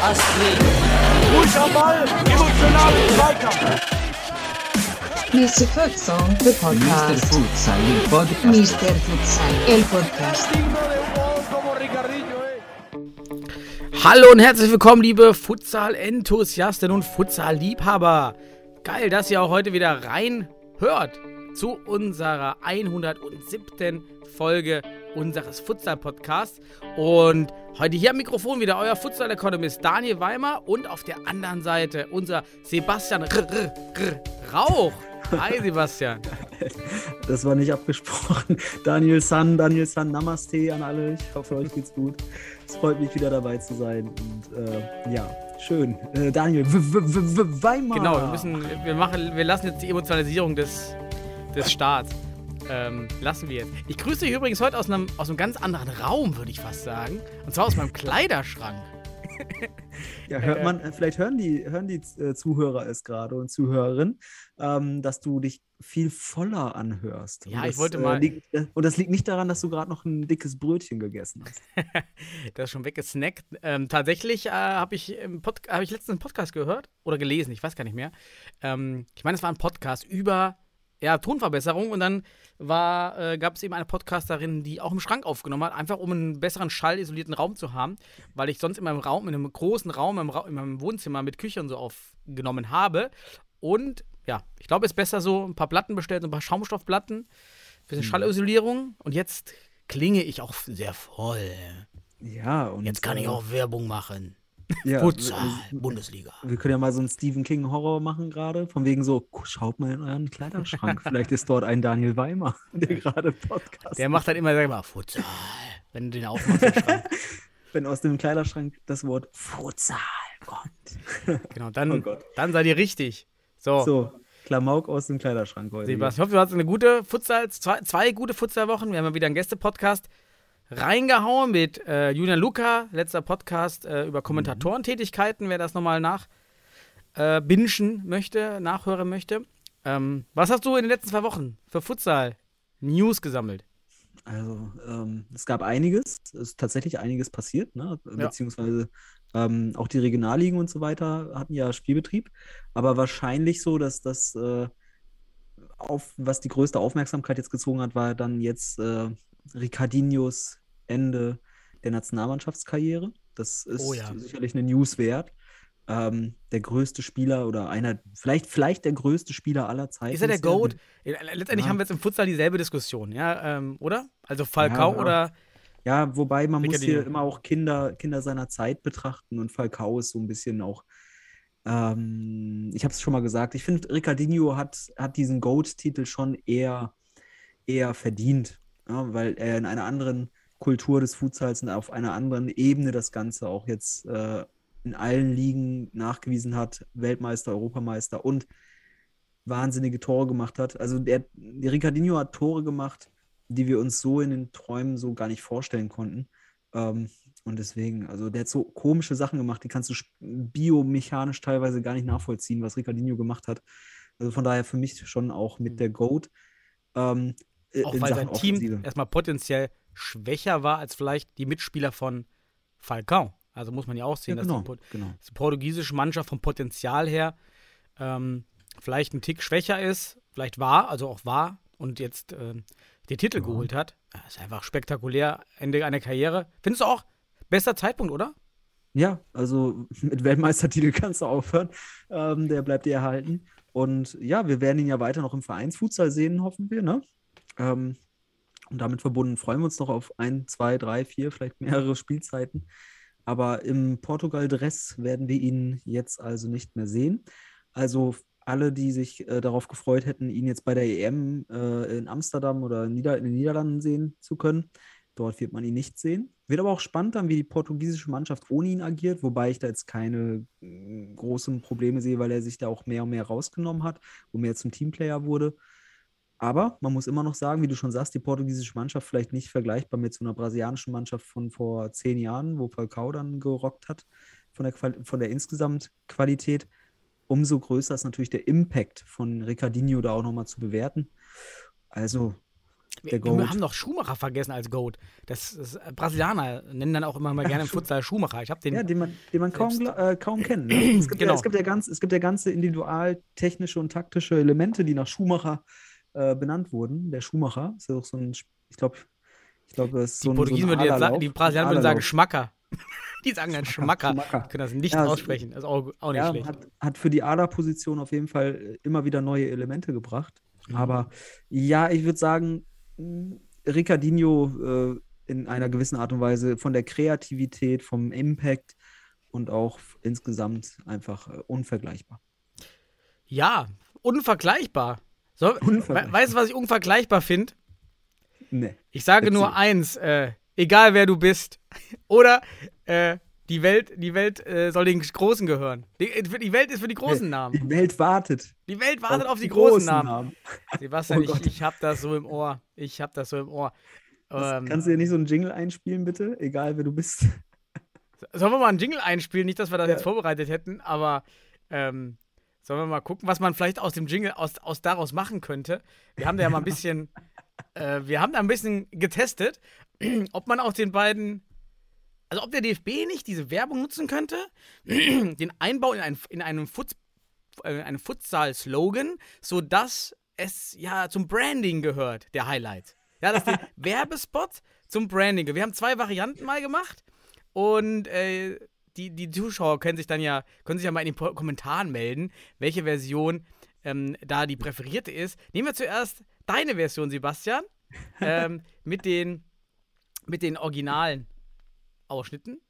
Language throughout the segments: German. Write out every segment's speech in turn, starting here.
Das. Mr. Futsal, the Mr. podcast. Futsal, el podcast. Mr. Futsal, el podcast. Hallo und herzlich willkommen, liebe Futsal-Enthusiasten und Futsal-Liebhaber. Geil, dass ihr auch heute wieder reinhört zu unserer 107. Folge unseres Futsal-Podcasts. Und heute hier am Mikrofon wieder euer Futsal-Economist Daniel Weimer und auf der anderen Seite unser Sebastian R R R Rauch. Hi Sebastian. Das war nicht abgesprochen. Daniel San, Daniel San, Namaste an alle. Ich hoffe, euch geht's gut. Es freut mich wieder dabei zu sein. Und äh, ja, schön. Äh, Daniel, w -w -w Weimar. Genau, wir müssen, wir machen, wir lassen jetzt die Emotionalisierung des, des Staats. Ähm, lassen wir jetzt. Ich grüße dich übrigens heute aus einem, aus einem ganz anderen Raum, würde ich fast sagen. Und zwar aus meinem Kleiderschrank. Ja, hört man, äh, vielleicht hören die, hören die äh, Zuhörer es gerade und Zuhörerinnen, ähm, dass du dich viel voller anhörst. Ja, und ich das, wollte äh, mal- Liegt, äh, und das liegt nicht daran, dass du gerade noch ein dickes Brötchen gegessen hast. Der ist schon weggesnackt. Ähm, tatsächlich äh, habe ich, Pod hab ich letztens einen Podcast gehört oder gelesen, ich weiß gar nicht mehr. Ähm, ich meine, es war ein Podcast über ja, Tonverbesserung und dann war, äh, gab es eben eine Podcasterin, die auch im Schrank aufgenommen hat, einfach um einen besseren schallisolierten Raum zu haben, weil ich sonst in meinem Raum, in einem großen Raum, im Ra in meinem Wohnzimmer mit Küche und so aufgenommen habe. Und ja, ich glaube, es ist besser so, ein paar Platten bestellt, ein paar Schaumstoffplatten, bisschen Schallisolierung und jetzt klinge ich auch sehr voll. Ja, und Jetzt kann ich äh, auch Werbung machen. ja, Futsal, Bundesliga. Wir können ja mal so einen Stephen King Horror machen gerade, von wegen so, schaut mal in euren Kleiderschrank, vielleicht ist dort ein Daniel Weimer, der gerade Podcast. Der macht dann immer, sag ich mal, Futsal, wenn du den aufmachst. wenn aus dem Kleiderschrank das Wort Futsal kommt. Genau, dann, Oh Gott. dann seid ihr richtig. So, So, Klamauk aus dem Kleiderschrank heute. Sebastian, ich hoffe, du hast eine gute Futsal, zwei, zwei gute Futsalwochen. Wir haben ja wieder einen Gäste-Podcast reingehauen mit äh, Julian Luca, letzter Podcast äh, über Kommentatorentätigkeiten, wer das nochmal nach äh, bingen möchte, nachhören möchte. Ähm, was hast du in den letzten zwei Wochen für Futsal News gesammelt? Also, ähm, es gab einiges, es ist tatsächlich einiges passiert, ne? beziehungsweise ähm, auch die Regionalligen und so weiter hatten ja Spielbetrieb, aber wahrscheinlich so, dass das, äh, auf, was die größte Aufmerksamkeit jetzt gezogen hat, war dann jetzt äh, Ricardinhos Ende der Nationalmannschaftskarriere. Das ist Oh ja. sicherlich eine News wert. Ähm, der größte Spieler oder einer, vielleicht, vielleicht der größte Spieler aller Zeiten. Ist er der ja Goat? Letztendlich Ja. haben wir jetzt im Futsal dieselbe Diskussion, ja, ähm, oder? Also Falcao Ja, oder Ja, wobei man muss Ricardinho. hier immer auch Kinder, Kinder seiner Zeit betrachten und Falcao ist so ein bisschen auch, ähm, ich habe es schon mal gesagt, ich finde, Ricardinho hat, hat diesen GOAT-Titel schon eher, eher verdient, ja, weil er in einer anderen Kultur des Futsals und auf einer anderen Ebene das Ganze auch jetzt äh, in allen Ligen nachgewiesen hat, Weltmeister, Europameister und wahnsinnige Tore gemacht hat. Also der, der Ricardinho hat Tore gemacht, die wir uns so in den Träumen so gar nicht vorstellen konnten. Ähm, und deswegen, also der hat so komische Sachen gemacht, die kannst du biomechanisch teilweise gar nicht nachvollziehen, was Ricardinho gemacht hat. Also von daher für mich schon auch mit der GOAT. Ähm, äh, auch in weil Sachen sein Team Offensive. erstmal potenziell schwächer war als vielleicht die Mitspieler von Falcao. Also muss man ja auch sehen, Ja, dass genau, die, Pot- genau. dass die portugiesische Mannschaft vom Potenzial her ähm, vielleicht ein Tick schwächer ist, vielleicht war, also auch war und jetzt ähm, den Titel geholt hat. Ja, ist einfach spektakulär, Ende einer Karriere. Findest du auch bester Zeitpunkt, oder? Ja, also mit Weltmeistertitel kannst du aufhören. Ähm, der bleibt dir erhalten. Und ja, wir werden ihn ja weiter noch im Vereinsfutsal sehen, hoffen wir. Ne? Ähm, und damit verbunden freuen wir uns noch auf ein, zwei, drei, vier, vielleicht mehrere Spielzeiten. Aber im Portugal-Dress werden wir ihn jetzt also nicht mehr sehen. Also alle, die sich äh, darauf gefreut hätten, ihn jetzt bei der EM äh, in Amsterdam oder in, Nieder in den Niederlanden sehen zu können, dort wird man ihn nicht sehen. Wird aber auch spannend dann, wie die portugiesische Mannschaft ohne ihn agiert, wobei ich da jetzt keine äh, großen Probleme sehe, weil er sich da auch mehr und mehr rausgenommen hat und mehr zum Teamplayer wurde. Aber man muss immer noch sagen, wie du schon sagst, die portugiesische Mannschaft vielleicht nicht vergleichbar mit so einer brasilianischen Mannschaft von vor zehn Jahren, wo Falcao dann gerockt hat, von der, Qual von der insgesamt Qualität. umso größer ist natürlich der Impact von Ricardinho da auch nochmal zu bewerten. Also, der Wir, wir Goat. haben noch Schumacher vergessen als Goat. Das, das Brasilianer nennen dann auch immer mal gerne im Futsal Schumacher. Ich habe den Ja, den man, den man kaum, äh, kaum kennt. Ne? Es, gibt ja, Genau. es, gibt ja ganz, es gibt ja ganze individual technische und taktische Elemente, die nach Schumacher äh, benannt wurden. Der Schumacher ist ja auch so ein, ich glaube, ich glaube, es ist die so ein, Portugiesen so ein würden sagen, die Brasilianer würden sagen. Schmacker. die sagen dann Schmacker. Schmacker. Können das nicht Ja, aussprechen. Das ist auch, auch nicht Ja, schlecht. hat, hat für die Aderposition auf jeden Fall äh, immer wieder neue Elemente gebracht. Mhm. Aber ja, ich würde sagen, mh, Ricardinho äh, in einer gewissen Art und Weise von der Kreativität, vom Impact und auch insgesamt einfach äh, unvergleichbar. Ja, unvergleichbar. So, weißt du, was ich unvergleichbar finde? Nee. Ich sage Erzähl. nur eins, äh, egal wer du bist. Oder äh, die Welt, die Welt äh, soll den Großen gehören. Die, die Welt ist für die großen Namen. Die Welt wartet. Die Welt wartet auf, die, die großen, Namen. Oh Sebastian, Gott. ich, ich hab das so im Ohr. Ich hab das so im Ohr. Ähm, kannst du dir nicht so einen Jingle einspielen, bitte? Egal, wer du bist. sollen wir mal einen Jingle einspielen? Nicht, dass wir das Ja. jetzt vorbereitet hätten, aber ähm, sollen wir mal gucken, was man vielleicht aus dem Jingle aus, aus daraus machen könnte. Wir haben da ja mal ein bisschen, äh, wir haben da ein bisschen getestet, ob man aus den beiden, also ob der DFB nicht diese Werbung nutzen könnte, den Einbau in, ein, in einem Futs, äh, einen Futsal-Slogan, sodass es ja zum Branding gehört, der Highlight. Ja, dass der Werbespot zum Branding gehört. Wir haben zwei Varianten mal gemacht und äh, die, die Zuschauer können sich dann ja, können sich ja mal in den Po- Kommentaren melden, welche Version ähm, da die präferierte ist. Nehmen wir zuerst deine Version, Sebastian, ähm, mit den, mit den originalen Ausschnitten.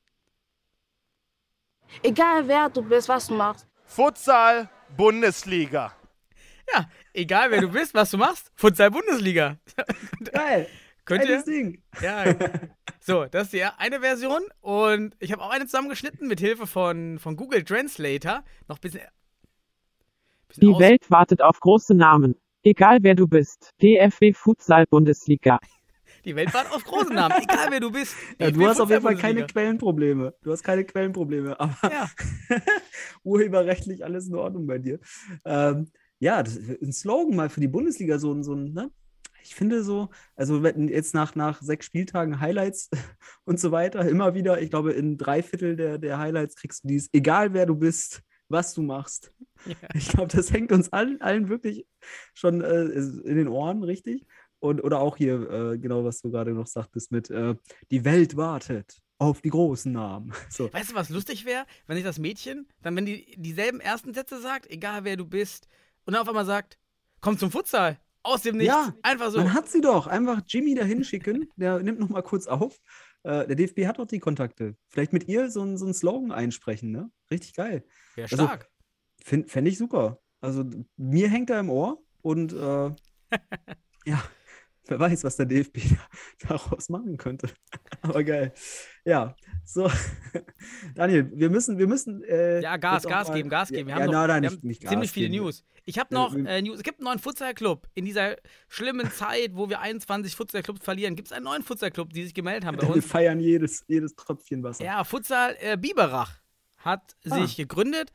Egal wer du bist, was du machst. Futsal Bundesliga. Ja, egal wer du bist, was du machst, Futsal Bundesliga. Geil. Könnt ihr? Ding. Ja. So, das ist die eine Version und ich habe auch eine zusammengeschnitten mit Hilfe von, von Google Translator. Noch ein bisschen. bisschen Die Welt wartet auf große Namen. Egal wer du bist. DFB Futsal Bundesliga. Die Welt wartet auf großen Namen, egal wer du bist. Ja, du hast auf jeden Fall keine. Quellenprobleme. Du hast keine Quellenprobleme, aber Ja. urheberrechtlich alles in Ordnung bei dir. Ähm, ja, das, ein Slogan mal für die Bundesliga, so ein, so ein, ne? Ich finde so, also jetzt nach, nach sechs Spieltagen Highlights und so weiter, immer wieder, ich glaube, in drei Viertel der, der Highlights kriegst du dies, egal wer du bist, was du machst. Ja. Ich glaube, das hängt uns allen, allen wirklich schon äh, in den Ohren, richtig? Und, oder auch hier, äh, genau, was du gerade noch sagtest, mit äh, die Welt wartet auf die großen Namen. So. Weißt du, was lustig wäre, wenn sich das Mädchen dann, wenn die dieselben ersten Sätze sagt, egal wer du bist, und dann auf einmal sagt, komm zum Futsal. Aus dem Nichts. Ja, Einfach so. Man hat sie doch. Einfach Jimmy dahin schicken. Der nimmt noch mal kurz auf. Äh, der DFB hat doch die Kontakte. Vielleicht mit ihr so, ein- so einen Slogan einsprechen, ne? Richtig geil. Wäre also- stark. Fände ich super. Also mir hängt er im Ohr und äh, ja, wer weiß, was der DFB da- daraus machen könnte. Aber geil. Ja, so. Daniel, wir müssen, wir müssen. Äh, ja, Gas, Gas mal- geben, Gas geben. Wir ja, haben, noch, nein, wir nicht, haben nicht Gas ziemlich viele geben. News. Ich habe Ja, noch wir- äh, News. Es gibt einen neuen Futsal-Club. In dieser schlimmen Zeit, wo wir 21 Futsal-Clubs verlieren, gibt es einen neuen Futsal-Club, die sich gemeldet haben bei Wir uns. feiern jedes, jedes Tröpfchen Wasser. Ja, Futsal äh, Biberach hat Ah. sich gegründet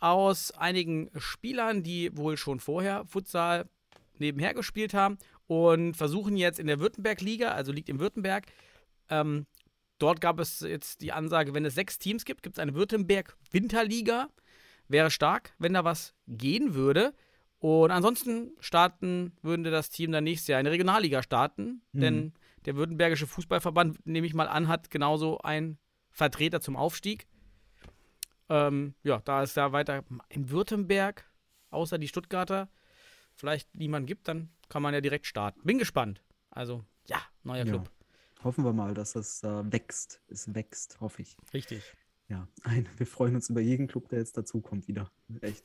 aus einigen Spielern, die wohl schon vorher Futsal nebenher gespielt haben und versuchen jetzt in der Württemberg-Liga, also liegt in Württemberg, ähm, dort gab es jetzt die Ansage, wenn es sechs Teams gibt, gibt es eine Württemberg-Winterliga. Wäre stark, wenn da was gehen würde. Und ansonsten starten, würde das Team dann nächstes Jahr eine Regionalliga starten, Mhm. denn der Württembergische Fußballverband, nehme ich mal an, hat genauso einen Vertreter zum Aufstieg. Ähm, ja, da es da weiter in Württemberg, außer die Stuttgarter, vielleicht niemand gibt, dann kann man ja direkt starten. Bin gespannt. Also, ja, neuer Ja. Club. Hoffen wir mal, dass das äh, wächst. Es wächst, hoffe ich. Richtig. Ja, ein, wir freuen uns über jeden Club, der jetzt dazukommt wieder. Echt.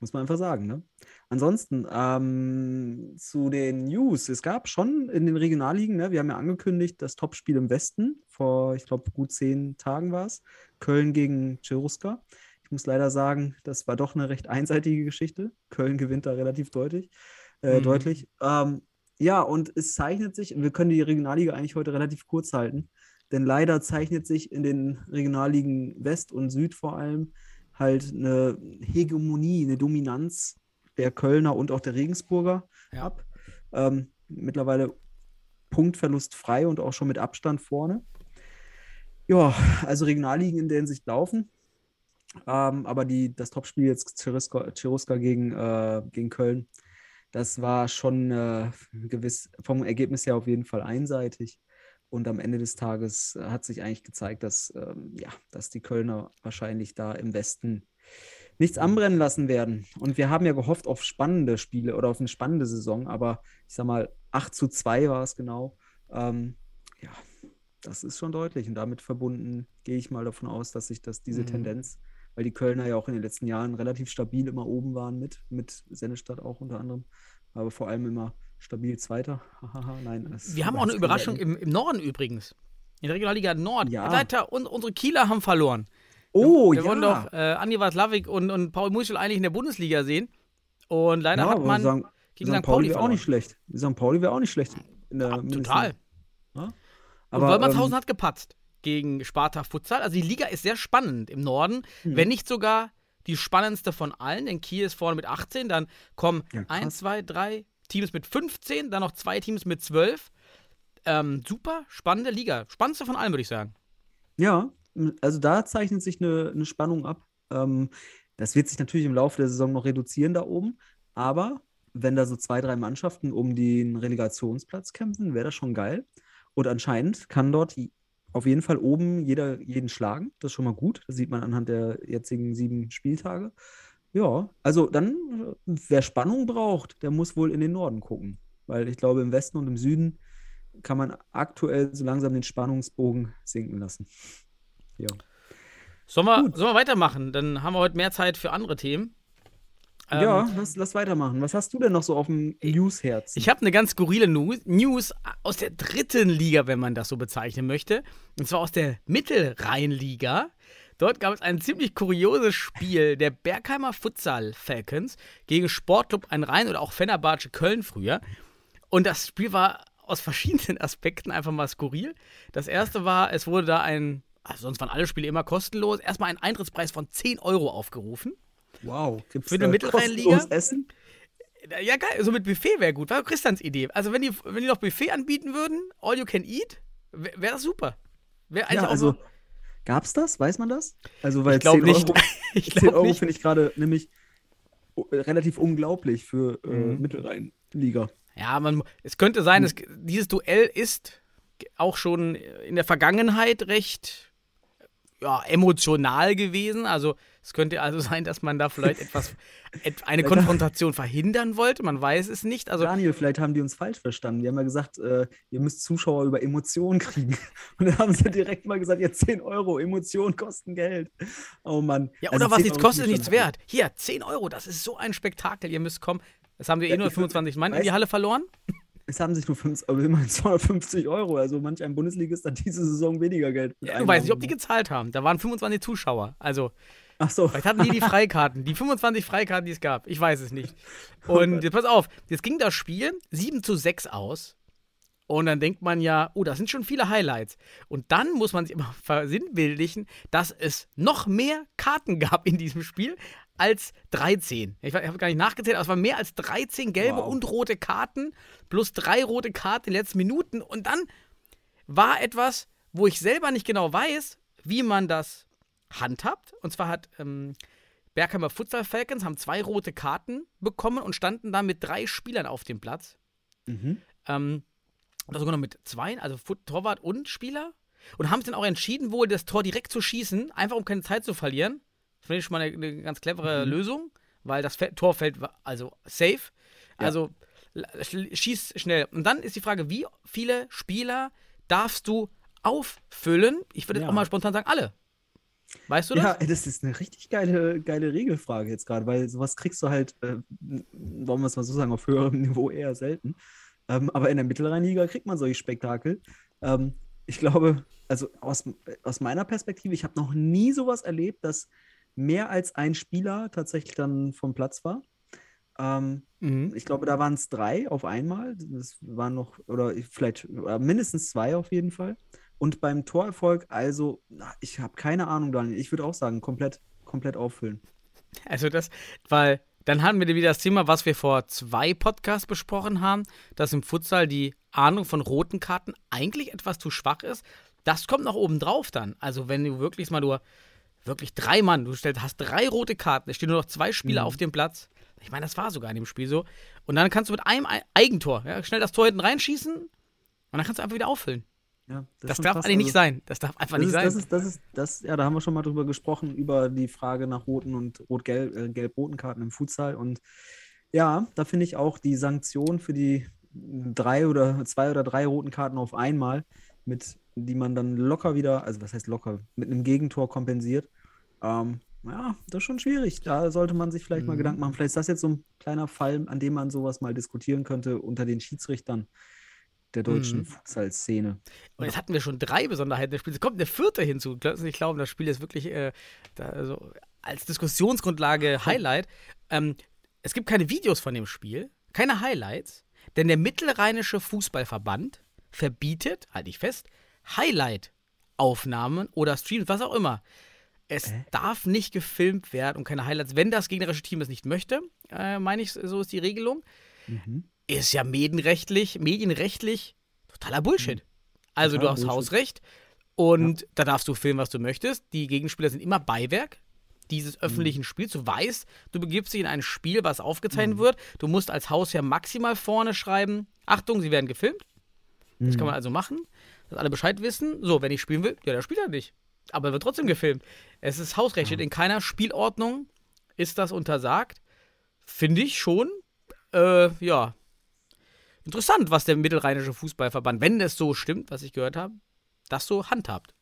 Muss man einfach sagen, ne? Ansonsten, ähm, zu den News. Es gab schon in den Regionalligen, ne, wir haben ja angekündigt, das Topspiel im Westen, vor, ich glaube, gut zehn Tagen war es. Köln gegen Cheruska. Ich muss leider sagen, das war doch eine recht einseitige Geschichte. Köln gewinnt da relativ deutlich. Äh, Mhm. deutlich. Ähm, ja, und es zeichnet sich, wir können die Regionalliga eigentlich heute relativ kurz halten, denn leider zeichnet sich in den Regionalligen West und Süd vor allem halt eine Hegemonie, eine Dominanz der Kölner und auch der Regensburger Ja. ab. Ähm, mittlerweile Punktverlust frei und auch schon mit Abstand vorne. Ja, also Regionalligen in der Hinsicht laufen. Ähm, aber die, das Topspiel jetzt Cheruska, Cheruska gegen, äh, gegen Köln, das war schon äh, gewiss vom Ergebnis her auf jeden Fall einseitig. Und am Ende des Tages äh, hat sich eigentlich gezeigt, dass, ähm, ja, dass die Kölner wahrscheinlich da im Westen nichts anbrennen lassen werden. Und wir haben ja gehofft auf spannende Spiele oder auf eine spannende Saison, aber ich sag mal, 8 zu 2 war es genau. Ähm, ja, das ist schon deutlich. Und damit verbunden gehe ich mal davon aus, dass sich das, diese Mhm. Tendenz, weil die Kölner ja auch in den letzten Jahren relativ stabil immer oben waren mit, mit Sennestadt auch unter anderem, aber vor allem immer stabil Zweiter. Nein, Wir haben auch eine Überraschung im, im Norden übrigens. In der Regionalliga Nord. Ja. Leiter, und unsere Kieler haben verloren. Oh, wir ja. wollen doch äh, Andi Watzlawick und, und Paul Muschel eigentlich in der Bundesliga sehen. Und leider ja, hat man sagen, gegen St. St. Pauli Pauli wäre auch nicht schlecht. St. Pauli wäre auch nicht schlecht. In der Ja, total. Ja? Aber, Wolmershausen ähm, hat gepatzt gegen Sparta Futsal. Also die Liga ist sehr spannend im Norden, Mhm. wenn nicht sogar die spannendste von allen. Denn Kiel ist vorne mit 18, dann kommen Ja, krass. 1, 2, 3 Teams mit 15, dann noch zwei Teams mit 12. Ähm, super spannende Liga. Spannendste von allen, würde ich sagen. Ja, also da zeichnet sich eine, eine Spannung ab. Ähm, das wird sich natürlich im Laufe der Saison noch reduzieren da oben, aber wenn da so zwei, drei Mannschaften um den Relegationsplatz kämpfen, wäre das schon geil. Und anscheinend kann dort auf jeden Fall oben jeder jeden schlagen. Das ist schon mal gut. Das sieht man anhand der jetzigen sieben Spieltage. Ja, also dann, wer Spannung braucht, der muss wohl in den Norden gucken. Weil ich glaube, im Westen und im Süden kann man aktuell so langsam den Spannungsbogen sinken lassen. Ja. Sollen wir, sollen wir weitermachen? Dann haben wir heute mehr Zeit für andere Themen. Ähm, ja, lass, lass weitermachen. Was hast du denn noch so auf dem Newsherz? Ich habe eine ganz skurrile News aus der dritten Liga, wenn man das so bezeichnen möchte. Und zwar aus der Mittelrheinliga. Dort gab es ein ziemlich kurioses Spiel der Bergheimer Futsal Falcons gegen Sportclub ein Rhein oder auch Fenerbahce Köln früher. Und das Spiel war aus verschiedenen Aspekten einfach mal skurril. Das erste war, es wurde da ein, also sonst waren alle Spiele immer kostenlos, erstmal ein Eintrittspreis von 10 Euro aufgerufen. Wow, gibt's Für da Mittelrheinliga? Essen? Ja, geil, so mit Buffet wäre gut. War Christians Idee. Also, wenn die, wenn die noch Buffet anbieten würden, all you can eat, wäre wär das super. Wäre eigentlich Ja, auch also mal- gab's das? Weiß man das? Also, weil ich glaube 10 nicht. Euro, ich 10 glaube Euro finde ich gerade nämlich relativ unglaublich für äh, Mhm. Mittelrheinliga. Ja, man, es könnte sein, es, dieses Duell ist auch schon in der Vergangenheit recht ja, emotional gewesen. Also, es könnte also sein, dass man da vielleicht etwas, et, eine Konfrontation verhindern wollte. Man weiß es nicht. Also, Daniel, vielleicht haben die uns falsch verstanden. Wir haben ja gesagt, äh, ihr müsst Zuschauer über Emotionen kriegen. Und dann haben sie direkt mal gesagt, ja, 10 Euro, Emotionen kosten Geld. Oh Mann. ja, Also oder was 10 nichts kostet, ist nichts wert. Hier, 10 Euro, das ist so ein Spektakel. Ihr müsst kommen. Das haben wir eh nur ich würd- 25 Mann in die Halle verloren. Es haben sich nur fünf, aber immerhin 250 Euro. Also manch ein Bundesligist hat diese Saison weniger Geld. Ja, du weißt nicht, ob die gezahlt haben. Da waren 25 Zuschauer. Also, Ach so. vielleicht hatten die die Freikarten. Die 25 Freikarten, die es gab. Ich weiß es nicht. Und jetzt pass auf, jetzt ging das Spiel 7 zu 6 aus. Und dann denkt man ja, oh, das sind schon viele Highlights. Und dann muss man sich immer versinnbildlichen, dass es noch mehr Karten gab in diesem Spiel als 13. Ich habe gar nicht nachgezählt, aber es waren mehr als 13 gelbe Wow. und rote Karten plus drei rote Karten in den letzten Minuten. Und dann war etwas, wo ich selber nicht genau weiß, wie man das handhabt. Und zwar hat ähm, Bergheimer Futsal Falcons haben zwei rote Karten bekommen und standen da mit drei Spielern auf dem Platz. Mhm. Ähm, oder sogar noch mit zwei, also Torwart und Spieler. Und haben sich dann auch entschieden, wohl das Tor direkt zu schießen, einfach um keine Zeit zu verlieren. Das finde ich schon mal eine, eine ganz clevere Mhm. Lösung, weil das Tor fällt also safe. Ja. Also schieß schnell. Und dann ist die Frage, wie viele Spieler darfst du auffüllen? Ich würde jetzt Ja. auch mal spontan sagen, alle. Weißt du das? Ja, das ist eine richtig geile, geile Regelfrage jetzt gerade, weil sowas kriegst du halt, äh, wollen wir es mal so sagen, auf höherem Niveau eher selten. Ähm, aber in der Mittelrheinliga kriegt man solche Spektakel. Ähm, ich glaube, also aus, aus meiner Perspektive, ich habe noch nie sowas erlebt, dass mehr als ein Spieler tatsächlich dann vom Platz war. Ähm, Mhm. ich glaube, da waren es drei auf einmal. Das waren noch, oder vielleicht oder mindestens zwei auf jeden Fall. Und beim Torerfolg, also, ich habe keine Ahnung, Daniel. Ich würde auch sagen, komplett, komplett auffüllen. Also das, weil dann hatten wir wieder das Thema, was wir vor zwei Podcasts besprochen haben, dass im Futsal die Ahnung von roten Karten eigentlich etwas zu schwach ist. Das kommt noch oben drauf dann. Also wenn du wirklich mal nur wirklich drei Mann, du stellst, hast drei rote Karten, es stehen nur noch zwei Spieler Mhm. auf dem Platz. Ich meine, das war sogar in dem Spiel so. Und dann kannst du mit einem Ei- Eigentor ja, schnell das Tor hinten reinschießen und dann kannst du einfach wieder auffüllen. Ja, Das, schon darf eigentlich nicht Also, sein. Das darf einfach Das nicht ist, sein. das ist, das ist, das, ja, da haben wir schon mal drüber gesprochen, über die Frage nach roten und rot-gelb, äh, gelb-roten Karten im Futsal. Und ja, da finde ich auch die Sanktion für die drei oder zwei oder drei roten Karten auf einmal, mit die man dann locker wieder, also was heißt locker, mit einem Gegentor kompensiert. Ähm, ja, das ist schon schwierig. Da sollte man sich vielleicht mal Mhm. Gedanken machen. Vielleicht ist das jetzt so ein kleiner Fall, an dem man sowas mal diskutieren könnte unter den Schiedsrichtern der deutschen Mhm. Futsal-Szene. Und jetzt hatten wir schon drei Besonderheiten des Spiels. Es kommt eine vierte hinzu. Nicht glauben, das Spiel ist wirklich äh, da, also als Diskussionsgrundlage Highlight. Ähm, es gibt keine Videos von dem Spiel, keine Highlights, denn der Mittelrheinische Fußballverband verbietet, halte ich fest, Highlight-Aufnahmen oder Streams, was auch immer. Es darf nicht gefilmt werden und keine Highlights, wenn das gegnerische Team es nicht möchte, äh, meine ich, so ist die Regelung Mhm. ist ja medienrechtlich, medienrechtlich totaler Bullshit. Also du Total hast Bullshit. Hausrecht und da darfst du filmen, was du möchtest. Die Gegenspieler sind immer Beiwerk dieses öffentlichen Spiels. Du weißt, du begibst dich in ein Spiel, was aufgezeichnet wird. Du musst als Hausherr maximal vorne schreiben, Achtung, sie werden gefilmt. Das kann man also machen, dass alle Bescheid wissen. So, wenn ich spielen will, ja, der spielt er nicht. Aber er wird trotzdem gefilmt. Es ist Hausrecht. Steht In keiner Spielordnung ist das untersagt. Finde ich schon, äh, ja, interessant, was der Mittelrheinische Fußballverband, wenn es so stimmt, was ich gehört habe, das so handhabt.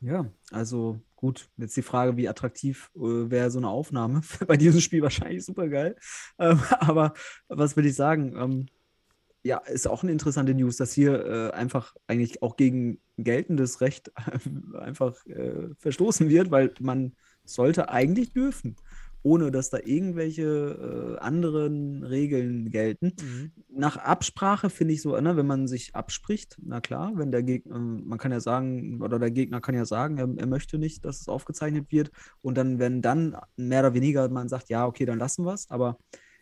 Ja, also gut, jetzt die Frage, wie attraktiv äh, wäre so eine Aufnahme. Bei diesem Spiel wahrscheinlich super geil. Ähm, aber was will ich sagen? Ähm, ja, ist auch eine interessante News, dass hier äh, einfach eigentlich auch gegen geltendes Recht einfach äh, verstoßen wird, weil man sollte eigentlich dürfen, ohne dass da irgendwelche äh, anderen Regeln gelten. Nach Absprache finde ich so, ne, wenn man sich abspricht, na klar, wenn der Gegner, man kann ja sagen, oder der Gegner kann ja sagen, er, er möchte nicht, dass es aufgezeichnet wird. Und dann, wenn dann mehr oder weniger man sagt, ja, okay, dann lassen wir es, aber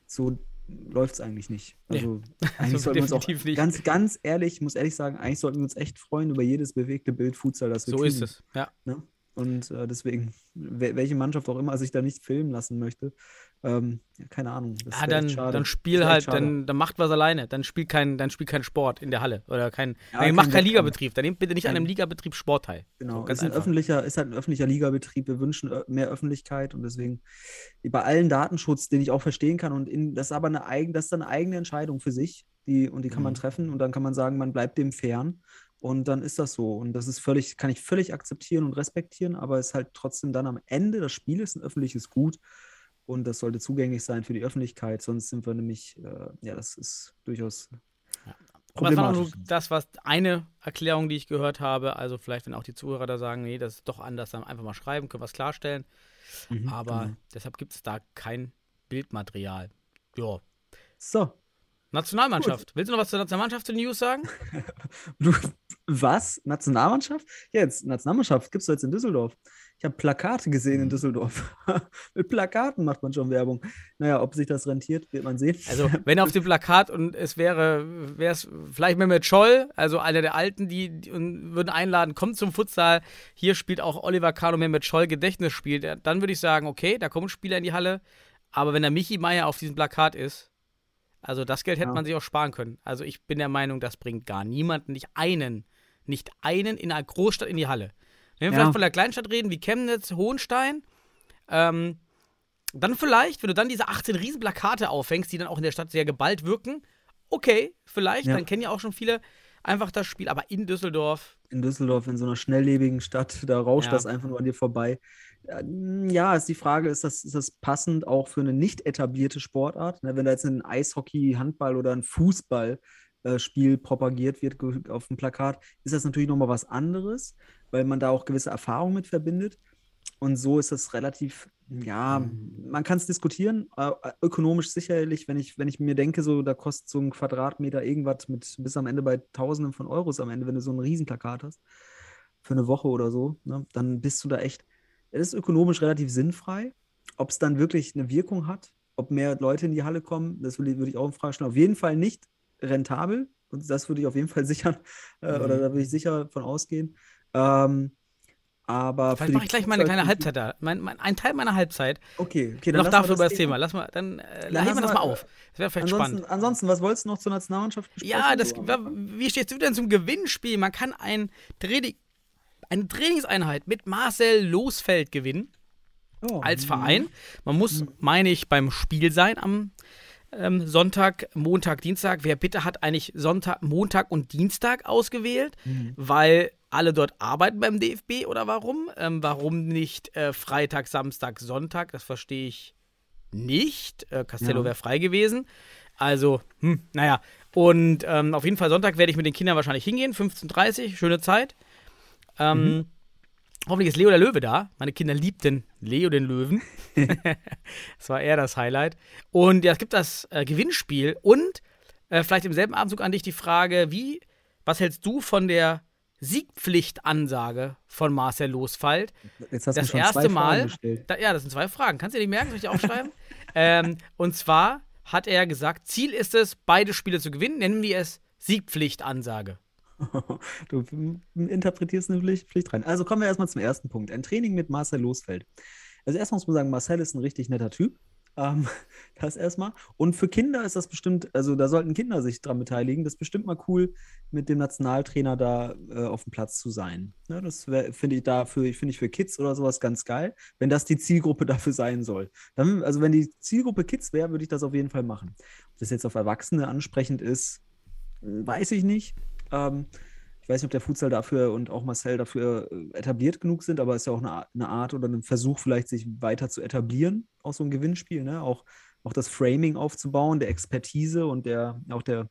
so läuft es eigentlich nicht. Nee. Also eigentlich sollten wir uns auch nicht. ganz, ganz ehrlich, ich muss ehrlich sagen, eigentlich sollten wir uns echt freuen über jedes bewegte Bild Futsal, das wir So ist kriegen. es, ja. Ne? Und äh, deswegen, wel- welche Mannschaft auch immer sich da nicht filmen lassen möchte, ähm, keine Ahnung. Echt dann, dann spiel halt, dann, dann macht was alleine. Dann spielt kein, dann spielt kein Sport in der Halle. Oder kein, Ja, kein macht keinen. Ligabetrieb. Dann nehmt bitte nicht an einem Ligabetrieb Sport teil. Genau, So, ganz ist, ein einfach. öffentlicher, ist halt ein öffentlicher Ligabetrieb. Wir wünschen ö- mehr Öffentlichkeit und deswegen bei allen Datenschutz, den ich auch verstehen kann, und in, das ist aber eine, eigen, das ist dann eine eigene Entscheidung für sich, die, und die kann man Mhm. treffen und dann kann man sagen, man bleibt dem fern und dann ist das so. Und das ist völlig, kann ich völlig akzeptieren und respektieren, aber es ist halt trotzdem dann am Ende das Spiel ist ein öffentliches Gut und das sollte zugänglich sein für die Öffentlichkeit, sonst sind wir nämlich, äh, ja, das ist durchaus Aber das war nur das, was eine Erklärung, die ich gehört habe. Also vielleicht, wenn auch die Zuhörer da sagen, nee, das ist doch anders, dann einfach mal schreiben, können wir es klarstellen. Mhm, Aber genau. deshalb gibt es da kein Bildmaterial. Ja. So, Nationalmannschaft. Willst du noch was zur Nationalmannschaft zu den News sagen? Du, was? Nationalmannschaft? Ja, jetzt, Nationalmannschaft gibt es jetzt in Düsseldorf. Ich habe Plakate gesehen Mhm. in Düsseldorf. Mit Plakaten macht man schon Werbung. Naja, ob sich das rentiert, wird man sehen. Also, wenn auf dem Plakat und es wäre, wäre es vielleicht Mehmet Scholl, also einer der Alten, die, die und würden einladen, kommt zum Futsal. Hier spielt auch Oliver Kahn und Mehmet Scholl Gedächtnisspiel. Dann würde ich sagen, okay, da kommen Spieler in die Halle. Aber wenn der Michi Meier auf diesem Plakat ist, also das Geld hätte Ja. man sich auch sparen können. Also ich bin der Meinung, das bringt gar niemanden, nicht einen, nicht einen in einer Großstadt in die Halle. Wenn wir Ja. vielleicht von der Kleinstadt reden, wie Chemnitz, Hohenstein, ähm, dann vielleicht, wenn du dann diese 18 Riesenplakate aufhängst, die dann auch in der Stadt sehr geballt wirken, okay, vielleicht, Ja. dann kennen ja auch schon viele einfach das Spiel, aber in Düsseldorf, in Düsseldorf, in so einer schnelllebigen Stadt, da rauscht Ja. das einfach nur an dir vorbei. Ja, ist die Frage, ist das, ist das passend auch für eine nicht etablierte Sportart? Ne, wenn da jetzt ein Eishockey, Handball oder ein Fußballspiel propagiert wird auf dem Plakat, ist das natürlich nochmal was anderes, weil man da auch gewisse Erfahrungen mit verbindet. Und so ist das relativ, ja, Mhm. man kann es diskutieren, äh, ökonomisch sicherlich, wenn ich, wenn ich mir denke, so, da kostet so ein Quadratmeter irgendwas mit bis am Ende bei Tausenden von Euros am Ende, wenn du so ein Riesenplakat hast, für eine Woche oder so, ne, dann bist du da echt es ist ökonomisch relativ sinnfrei. Ob es dann wirklich eine Wirkung hat, ob mehr Leute in die Halle kommen, das würde, würde ich auch in Frage stellen. Auf jeden Fall nicht rentabel. Und das würde ich auf jeden Fall sichern, äh, Mhm. oder da würde ich sicher von ausgehen. Ähm, aber Vielleicht mache ich gleich meine kleine Halbzeit da. Mein, mein, ein Teil meiner Halbzeit. Okay, okay, noch lassen wir dafür über das Thema. Lass mal, dann äh, heben lassen wir das mal auf. Das wäre vielleicht Ansonsten, spannend. ansonsten, was wolltest du noch zur Nationalmannschaft besprechen? Ja, das, wie stehst du denn zum Gewinnspiel? Man kann ein Training, eine Trainingseinheit mit Marcel Losfeld gewinnen oh, als Verein. Man muss, meine ich, beim Spiel sein am ähm, Sonntag, Montag, Dienstag. Wer bitte hat eigentlich Sonntag, Montag und Dienstag ausgewählt, weil alle dort arbeiten beim DFB oder warum? Ähm, warum nicht äh, Freitag, Samstag, Sonntag? Das verstehe ich nicht. Äh, Castello Ja. wäre frei gewesen. Also, hm, naja. Und ähm, auf jeden Fall Sonntag werde ich mit den Kindern wahrscheinlich hingehen. 15.30 Uhr, schöne Zeit. Ähm, Hoffentlich ist Leo der Löwe da. Meine Kinder liebten Leo den Löwen. das war eher das Highlight. Und ja, es gibt das äh, Gewinnspiel und äh, vielleicht im selben Abendzug an dich die Frage, wie, was hältst du von der Siegpflichtansage von Marcel Losfeld? Jetzt hast du das schon erste zwei Fragen Mal, gestellt. da, ja, das sind zwei Fragen. Kannst du dir nicht merken? Soll ich aufschreiben? ähm, und zwar hat er gesagt, Ziel ist es, beide Spiele zu gewinnen. Nennen wir es Siegpflichtansage. Du interpretierst eine Pflicht, Pflicht rein. Also kommen wir erstmal zum ersten Punkt. Ein Training mit Marcel Losfeld. Also erstmal muss man sagen, Marcel ist ein richtig netter Typ. Ähm, das erstmal. Und für Kinder ist das bestimmt, also da sollten Kinder sich dran beteiligen. Das ist bestimmt mal cool, mit dem Nationaltrainer da äh, auf dem Platz zu sein. Ne, das finde ich dafür, finde ich für Kids oder sowas ganz geil, wenn das die Zielgruppe dafür sein soll. Dann, also wenn die Zielgruppe Kids wäre, würde ich das auf jeden Fall machen. Ob das jetzt auf Erwachsene ansprechend ist, weiß ich nicht. Ähm, ich weiß nicht, ob der Futsal dafür und auch Marcel dafür äh, etabliert genug sind, aber es ist ja auch eine Art, eine Art oder ein Versuch, vielleicht sich weiter zu etablieren, auch so ein Gewinnspiel, ne? Auch, auch das Framing aufzubauen, der Expertise und der, auch der,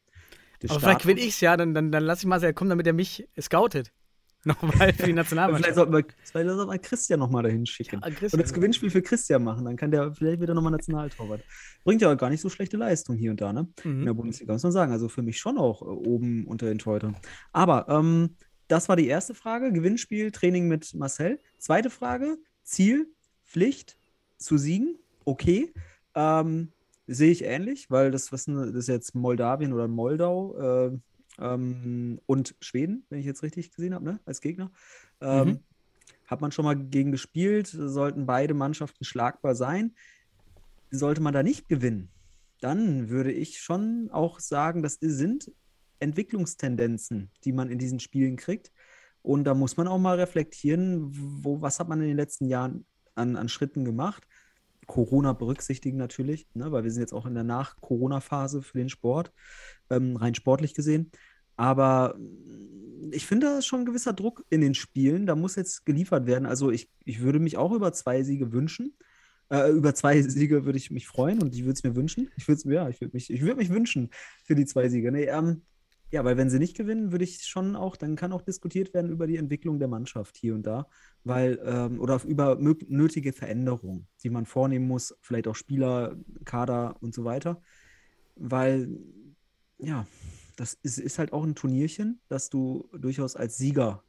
der Aber vielleicht gewinne ich es ja, dann, dann, dann lass ich Marcel kommen, damit er mich scoutet. Nochmal für die Aber Vielleicht Nationalmannschaft. sollten wir, vielleicht sollten wir Christian nochmal dahin schicken. Ja, Christian. Und das Gewinnspiel für Christian machen, dann kann der vielleicht wieder nochmal Nationaltorwart. Bringt ja auch gar nicht so schlechte Leistung hier und da, ne? in Mhm. der Bundesliga, muss man sagen. Also für mich schon auch äh, oben unter den Torhütern. Aber ähm, das war die erste Frage. Gewinnspiel, Training mit Marcel. Zweite Frage, Ziel, Pflicht zu siegen. Okay. Ähm, sehe ich ähnlich, weil das, was, denn- das ist jetzt Moldawien oder Moldau äh, ähm, und Schweden, wenn ich jetzt richtig gesehen habe, ne? als Gegner. Ähm, Mhm. Hat man schon mal gegen gespielt, sollten beide Mannschaften schlagbar sein. Sollte man da nicht gewinnen, dann würde ich schon auch sagen, das sind Entwicklungstendenzen, die man in diesen Spielen kriegt. Und da muss man auch mal reflektieren, wo, was hat man in den letzten Jahren an, an Schritten gemacht. Corona berücksichtigen natürlich, ne, weil wir sind jetzt auch in der Nach-Corona-Phase für den Sport, ähm, rein sportlich gesehen. Aber mm, ich finde, da ist schon ein gewisser Druck in den Spielen. Da muss jetzt geliefert werden. Also ich, ich würde mich auch über zwei Siege wünschen. Äh, über zwei Siege würde ich mich freuen und ich würde es mir wünschen. Ich würde ja, ich würde mich, ich würde mich wünschen für die zwei Siege. Nee, ähm, ja, weil wenn sie nicht gewinnen, würde ich schon auch, dann kann auch diskutiert werden über die Entwicklung der Mannschaft hier und da, weil, ähm, oder über nötige Veränderungen, die man vornehmen muss, vielleicht auch Spieler, Kader und so weiter. Weil, ja, das ist, ist halt auch ein Turnierchen, das du durchaus als Sieger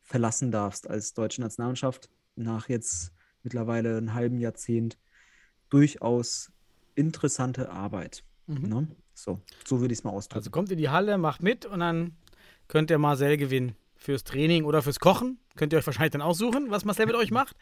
verlassen darfst, als deutsche Nationalmannschaft nach jetzt mittlerweile einem halben Jahrzehnt durchaus interessante Arbeit. Mhm. Ne? So, so würde ich es mal ausdrücken. Also kommt in die Halle, macht mit und dann könnt ihr Marcel gewinnen. Fürs Training oder fürs Kochen. Könnt ihr euch wahrscheinlich dann aussuchen, was Marcel mit euch macht.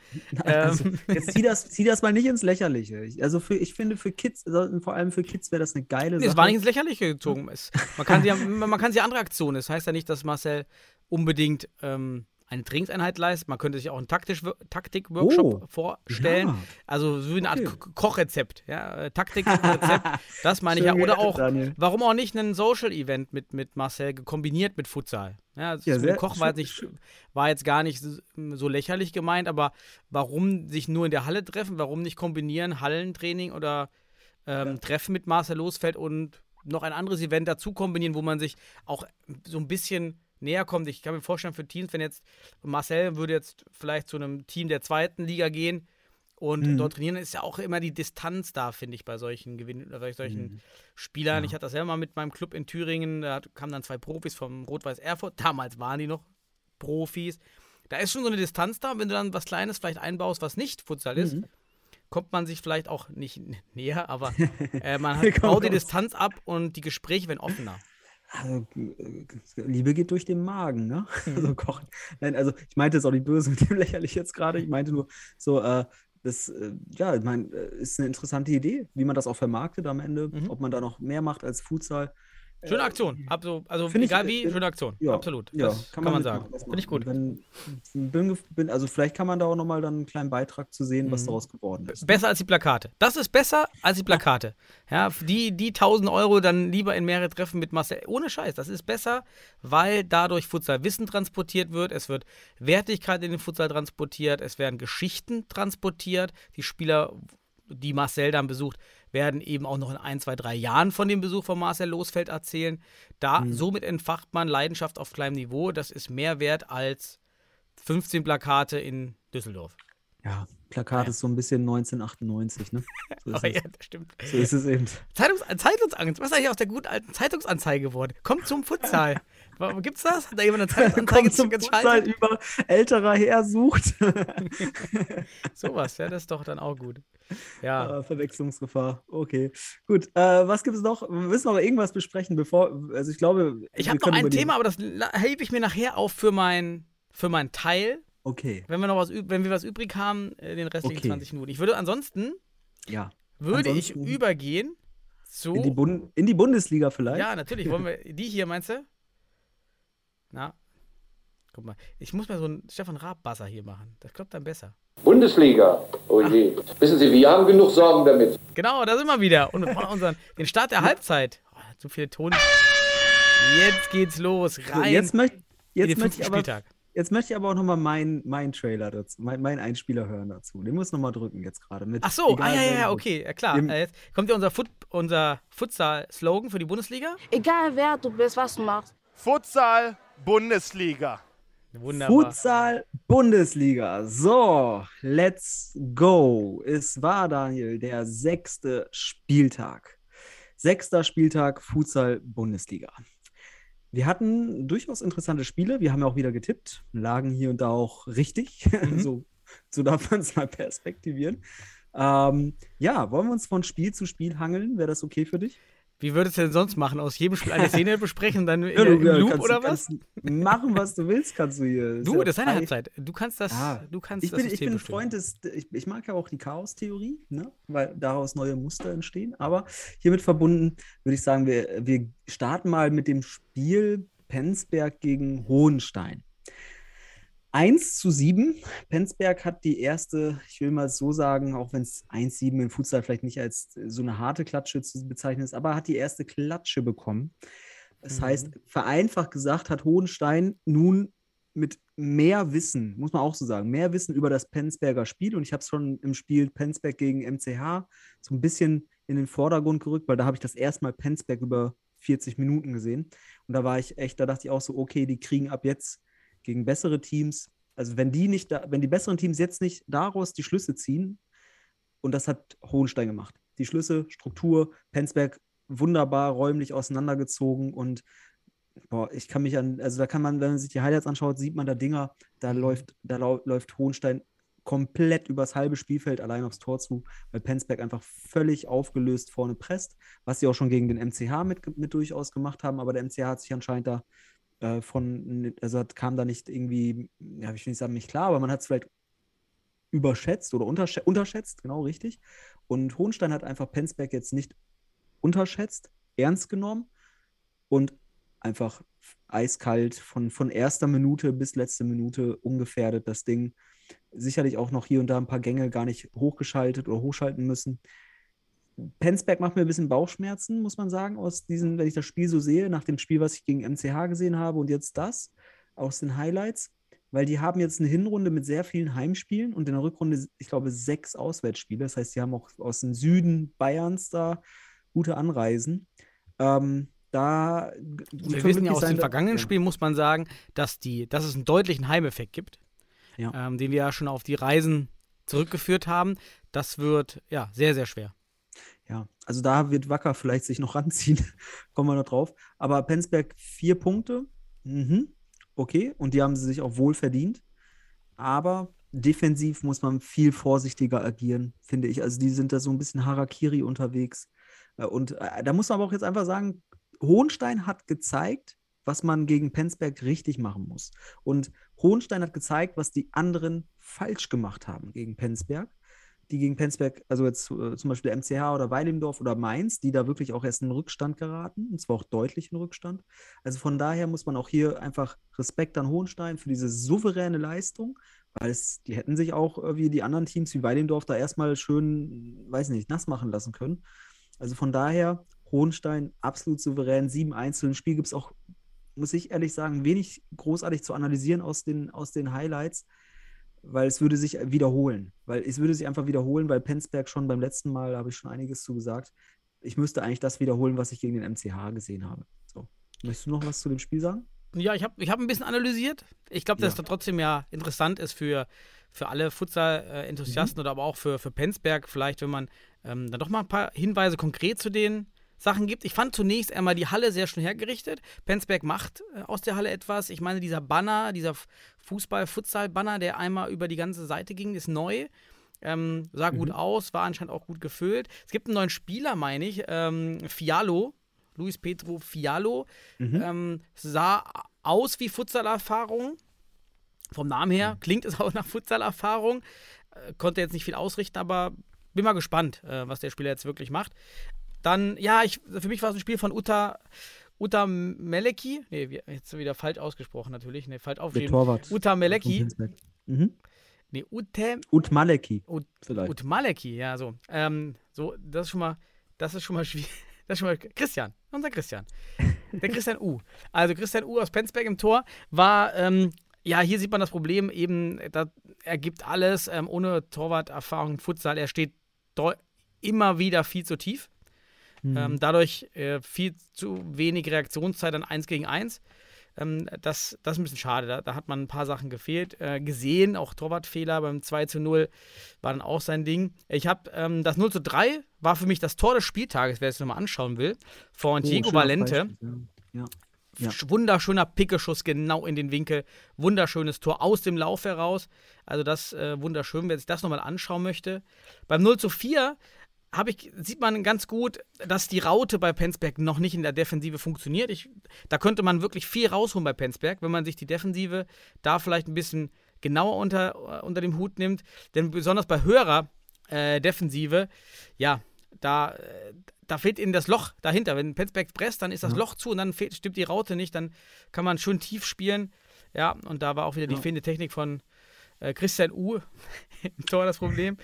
Also, Ähm. jetzt zieh das, zieh das mal nicht ins Lächerliche. Ich, also für, ich finde, für Kids, vor allem für Kids wäre das eine geile Nee, Sache. es war nicht ins Lächerliche gezogen. Es, man, kann sie, ja- man kann sie andere Aktionen. Das heißt ja nicht, dass Marcel unbedingt ähm, eine Trainingseinheit leistet. Man könnte sich auch einen Taktik-Workshop Oh, vorstellen. ja. Also so eine Art Okay. Ko- Kochrezept. Ja? äh, Taktikrezept, das meine ich ja. Oder auch, Daniel. warum auch nicht ein Social-Event mit, mit Marcel kombiniert mit Futsal? Ja, das Ja, sehr- Koch war jetzt, nicht, war jetzt gar nicht so, lächerlich gemeint, aber warum sich nur in der Halle treffen? Warum nicht kombinieren Hallentraining oder ähm, Treffen mit Marcel Losfeld und noch ein anderes Event dazu kombinieren, wo man sich auch so ein bisschen näher kommt. Ich kann mir vorstellen, für Teams, wenn jetzt Marcel würde jetzt vielleicht zu einem Team der zweiten Liga gehen und Mhm. dort trainieren, ist ja auch immer die Distanz da, finde ich, bei solchen Gewinn bei solchen Mhm. Spielern. Ja. Ich hatte das selber mal mit meinem Club in Thüringen, da kamen dann zwei Profis vom Rot-Weiß Erfurt, damals waren die noch Profis. Da ist schon so eine Distanz da. Und wenn du dann was Kleines vielleicht einbaust, was nicht Futsal ist, Mhm. kommt man sich vielleicht auch nicht näher, aber äh, man hat, baut die. Distanz ab und die Gespräche werden offener. Also, äh, Liebe geht durch den Magen, ne? Mhm. Also kochen. Nein, also ich meinte jetzt auch nicht böse mit dem lächerlich jetzt gerade. Ich meinte nur so, äh, das, äh, ja, ich meine, äh, ist eine interessante Idee, wie man das auch vermarktet am Ende, Mhm. ob man da noch mehr macht als Futsal. Schöne Äh, Aktion. Also, also Find ich, egal wie, äh, schöne Aktion. Ja, Absolut. Ja, das kann man, sagen. mitmachen, das Finde ich machen. gut. Wenn, bin, bin, also vielleicht kann man da auch nochmal dann einen kleinen Beitrag zu sehen, was Mhm. daraus geworden ist. Besser als die Plakate. Das ist besser als die Plakate. Ja, die, die 1000 Euro dann lieber in mehrere Treffen mit Marcel. Ohne Scheiß. Das ist besser, weil dadurch Futsal-Wissen transportiert wird. Es wird Wertigkeit in den Futsal transportiert. Es werden Geschichten transportiert. Die Spieler, die Marcel dann besucht, werden eben auch noch in ein, zwei, drei Jahren von dem Besuch von Marcel Losfeld erzählen. Da, Mhm. somit entfacht man Leidenschaft auf kleinem Niveau. Das ist mehr wert als 15 Plakate in Düsseldorf. Ja, Plakat Ja. ist so ein bisschen 1998, ne? So ist, Aber es. ja, das stimmt. So ist es eben. Zeitungs Zeitungsanzeige. Was ist eigentlich aus der guten alten Zeitungsanzeige geworden? Kommt zum Futsal. Gibt's das? Hat da jemand eine Zeitungsanzeige Kommt zum? Futsal über älterer Herr sucht. Sowas, ja, das ist doch dann auch gut. Ja. Ah, Verwechslungsgefahr. Okay, gut. Äh, was gibt es noch? Wir müssen noch irgendwas besprechen, bevor. Also ich glaube. Ich habe noch ein Thema, aber das hebe ich mir nachher auf für mein, für mein Teil. Okay, Wenn wir noch was, üb- wenn wir was übrig haben, äh, den restlichen Okay. 20 Minuten. Ich würde ansonsten, ja. würde Ansonsten- ich übergehen zu. In die, Bund in die Bundesliga vielleicht? ja, natürlich. Wollen wir die hier, meinst du? Na, guck mal. Ich muss mal so einen Stefan Raab-Basser hier machen. Das klappt dann besser. Bundesliga. Oh je. Wissen Sie, wir haben genug Sorgen damit. Genau, da sind wir wieder. Und unseren, den Start der Halbzeit. Oh, so viele Ton. Jetzt geht's los. So, Rein jetzt möchte jetzt fünften ich aber, Spieltag. Jetzt möchte ich aber auch nochmal meinen mein Trailer dazu, meinen mein Einspieler hören dazu. Den muss nochmal drücken jetzt gerade. mit Ach so, egal ah ja, ja, ja, okay, ja, klar. Äh, jetzt kommt ja unser, Foot, unser Futsal-Slogan für die Bundesliga. Egal wer du bist, was du machst. Futsal Bundesliga. Wunderbar. Futsal Bundesliga. So, let's go. Es war, Daniel, der sechste Spieltag. Sechster Spieltag Futsal Bundesliga. Wir hatten durchaus interessante Spiele. Wir haben ja auch wieder getippt, lagen hier und da auch richtig. Mhm. so, so darf man es mal perspektivieren. Ähm, ja, wollen wir uns von Spiel zu Spiel hangeln? Wäre das okay für dich? Wie würdest du denn sonst machen? Aus jedem Spiel eine Szene besprechen, dann in, Ja, im ja, Loop kannst- oder was? machen, was du willst, kannst du hier. Du, das ist frei. Halbzeit. Du kannst das, Ja, du kannst Ich bin, ich bin ein. Freund des, ich, ich mag ja auch die Chaos-Theorie, ne? weil daraus neue Muster entstehen. Aber hiermit verbunden würde ich sagen, wir, wir starten mal mit dem Spiel Penzberg gegen Hohenstein. 1 zu 7. Penzberg hat die erste, ich will mal so sagen, auch wenn es 1-7 im Futsal vielleicht nicht als so eine harte Klatsche zu bezeichnen ist, aber hat die erste Klatsche bekommen. Das Mhm. heißt, vereinfacht gesagt hat Hohenstein nun mit mehr Wissen, muss man auch so sagen, mehr Wissen über das Penzberger Spiel. Und ich habe es schon im Spiel Penzberg gegen MCH so ein bisschen in den Vordergrund gerückt, weil da habe ich das erste Mal Penzberg über 40 Minuten gesehen. Und da war ich echt, da dachte ich auch so, okay, die kriegen ab jetzt gegen bessere Teams, also wenn die nicht da, wenn die besseren Teams jetzt nicht daraus die Schlüsse ziehen, und das hat Hohenstein gemacht. Die Schlüsse, Struktur, Penzberg wunderbar räumlich auseinandergezogen und boah, ich kann mich an, also da kann man, wenn man sich die Highlights anschaut, sieht man da Dinger, da läuft, da läuft Hohenstein komplett übers halbe Spielfeld allein aufs Tor zu, weil Penzberg einfach völlig aufgelöst vorne presst, was sie auch schon gegen den MCH mit, mit durchaus gemacht haben, aber der MCH hat sich anscheinend da äh, von, also hat, kam da nicht irgendwie, ja, ich will nicht sagen, nicht klar, aber man hat es vielleicht überschätzt oder unterschätzt, unterschätzt, genau richtig. Und Hohenstein hat einfach Penzberg jetzt nicht unterschätzt, ernst genommen und einfach eiskalt von, von erster Minute bis letzte Minute ungefährdet das Ding. Sicherlich auch noch hier und da ein paar Gänge gar nicht hochgeschaltet oder hochschalten müssen. Penzberg macht mir ein bisschen Bauchschmerzen, muss man sagen, aus diesen, wenn ich das Spiel so sehe, nach dem Spiel, was ich gegen MCH gesehen habe und jetzt das aus den Highlights, weil die haben jetzt eine Hinrunde mit sehr vielen Heimspielen und in der Rückrunde, ich glaube, sechs Auswärtsspiele. Das heißt, die haben auch aus dem Süden Bayerns da gute Anreisen. Ähm, da Wir wissen ja aus den vergangenen Spielen, muss man sagen, dass, die, dass es einen deutlichen Heimeffekt gibt, Ja. ähm, den wir ja schon auf die Reisen zurückgeführt haben. Das wird ja sehr, sehr schwer. Ja, also da wird Wacker vielleicht sich noch ranziehen. Kommen wir noch drauf. Aber Penzberg vier Punkte. Mhm. Okay. Und die haben sie sich auch wohl verdient. aber defensiv muss man viel vorsichtiger agieren, finde ich. Also die sind da so ein bisschen Harakiri unterwegs. Äh, Und äh, da muss man aber auch jetzt einfach sagen, Hohenstein hat gezeigt, was man gegen Penzberg richtig machen muss. Und Hohenstein hat gezeigt, was die anderen falsch gemacht haben gegen Penzberg. Die gegen Penzberg, also jetzt äh, zum Beispiel MCH oder Weilimdorf oder Mainz, die da wirklich auch erst in Rückstand geraten, und zwar auch deutlich in Rückstand. Also von daher muss man auch hier einfach Respekt an Hohenstein für diese souveräne Leistung, weil es, die hätten sich auch äh, wie die anderen Teams wie Weilimdorf da erstmal schön, weiß nicht, nass machen lassen können. Also von daher, Hohenstein absolut souverän, 7-1 im Spiel gibt es auch, muss ich ehrlich sagen, wenig großartig zu analysieren aus den, aus den Highlights, weil es würde sich wiederholen. Weil es würde sich einfach wiederholen, weil Penzberg schon beim letzten Mal, da habe ich schon einiges zu gesagt, ich müsste eigentlich das wiederholen, was ich gegen den MCH gesehen habe. So. Möchtest du noch was zu dem Spiel sagen? Ja, ich habe ich hab ein bisschen analysiert. Ich glaube, dass Ja. das trotzdem ja interessant ist für, für alle Futsal-Enthusiasten Mhm. oder aber auch für, für Penzberg, vielleicht, wenn man ähm, dann doch mal ein paar Hinweise konkret zu den Sachen gibt. Ich fand zunächst einmal die Halle sehr schön hergerichtet. Penzberg macht äh, aus der Halle etwas. Ich meine, dieser Banner, dieser Fußball-Futsal-Banner, der einmal über die ganze Seite ging, ist neu. Ähm, sah gut Mhm. aus, war anscheinend auch gut gefüllt. Es gibt einen neuen Spieler, meine ich, ähm, Fialo, Luis Pedro Fialo. Mhm. Ähm, sah aus wie Futsal-Erfahrung. Vom Namen her klingt es auch nach Futsal-Erfahrung. Äh, konnte jetzt nicht viel ausrichten, aber bin mal gespannt, äh, was der Spieler jetzt wirklich macht. Dann, ja, ich, für mich war es ein Spiel von Uta, Uta Meleki. Nee, jetzt wieder falsch ausgesprochen natürlich. Nee, falsch Der aufgeschrieben. Torwart. Uta Meleki. Mhm. Nee, Ute, Ut Maleki. Ut, vielleicht. Ut Maleki, ja, so. Ähm, so, das ist schon mal, das ist schon mal schwierig. Das ist schon mal Christian, unser Christian. Der Christian U. Also Christian U aus Penzberg im Tor war, ähm, ja, hier sieht man das Problem eben, da, er gibt alles ähm, ohne Torwarterfahrung im Futsal. Er steht immer wieder viel zu tief. Mhm. Ähm, dadurch äh, viel zu wenig Reaktionszeit an 1 gegen 1. Ähm, das, das ist ein bisschen schade. Da, da hat man ein paar Sachen gefehlt. Äh, gesehen, auch Torwartfehler beim 2 zu 0 war dann auch sein Ding. Ich habe ähm, das 0 zu 3 war für mich das Tor des Spieltages, wer es nochmal anschauen will. Von Oh, Diego Valente. Ja. Ja. Sch- Wunderschöner Pickeschuss genau in den Winkel. Wunderschönes Tor aus dem Lauf heraus. Also das äh, wunderschön, wer sich das nochmal anschauen möchte. Beim 0 zu 4 habe ich, sieht man ganz gut, dass die Raute bei Penzberg noch nicht in der Defensive funktioniert. Ich, da könnte man wirklich viel rausholen bei Penzberg, wenn man sich die Defensive da vielleicht ein bisschen genauer unter, äh, unter dem Hut nimmt. Denn besonders bei höherer äh, Defensive, ja, da, äh, da fehlt ihnen das Loch dahinter. Wenn Penzberg presst, dann ist das Ja. Loch zu und dann fehlt, stimmt die Raute nicht, dann kann man schön tief spielen. Ja, und da war auch wieder die Ja. fehlende Technik von äh, Christian U im Tor das Problem.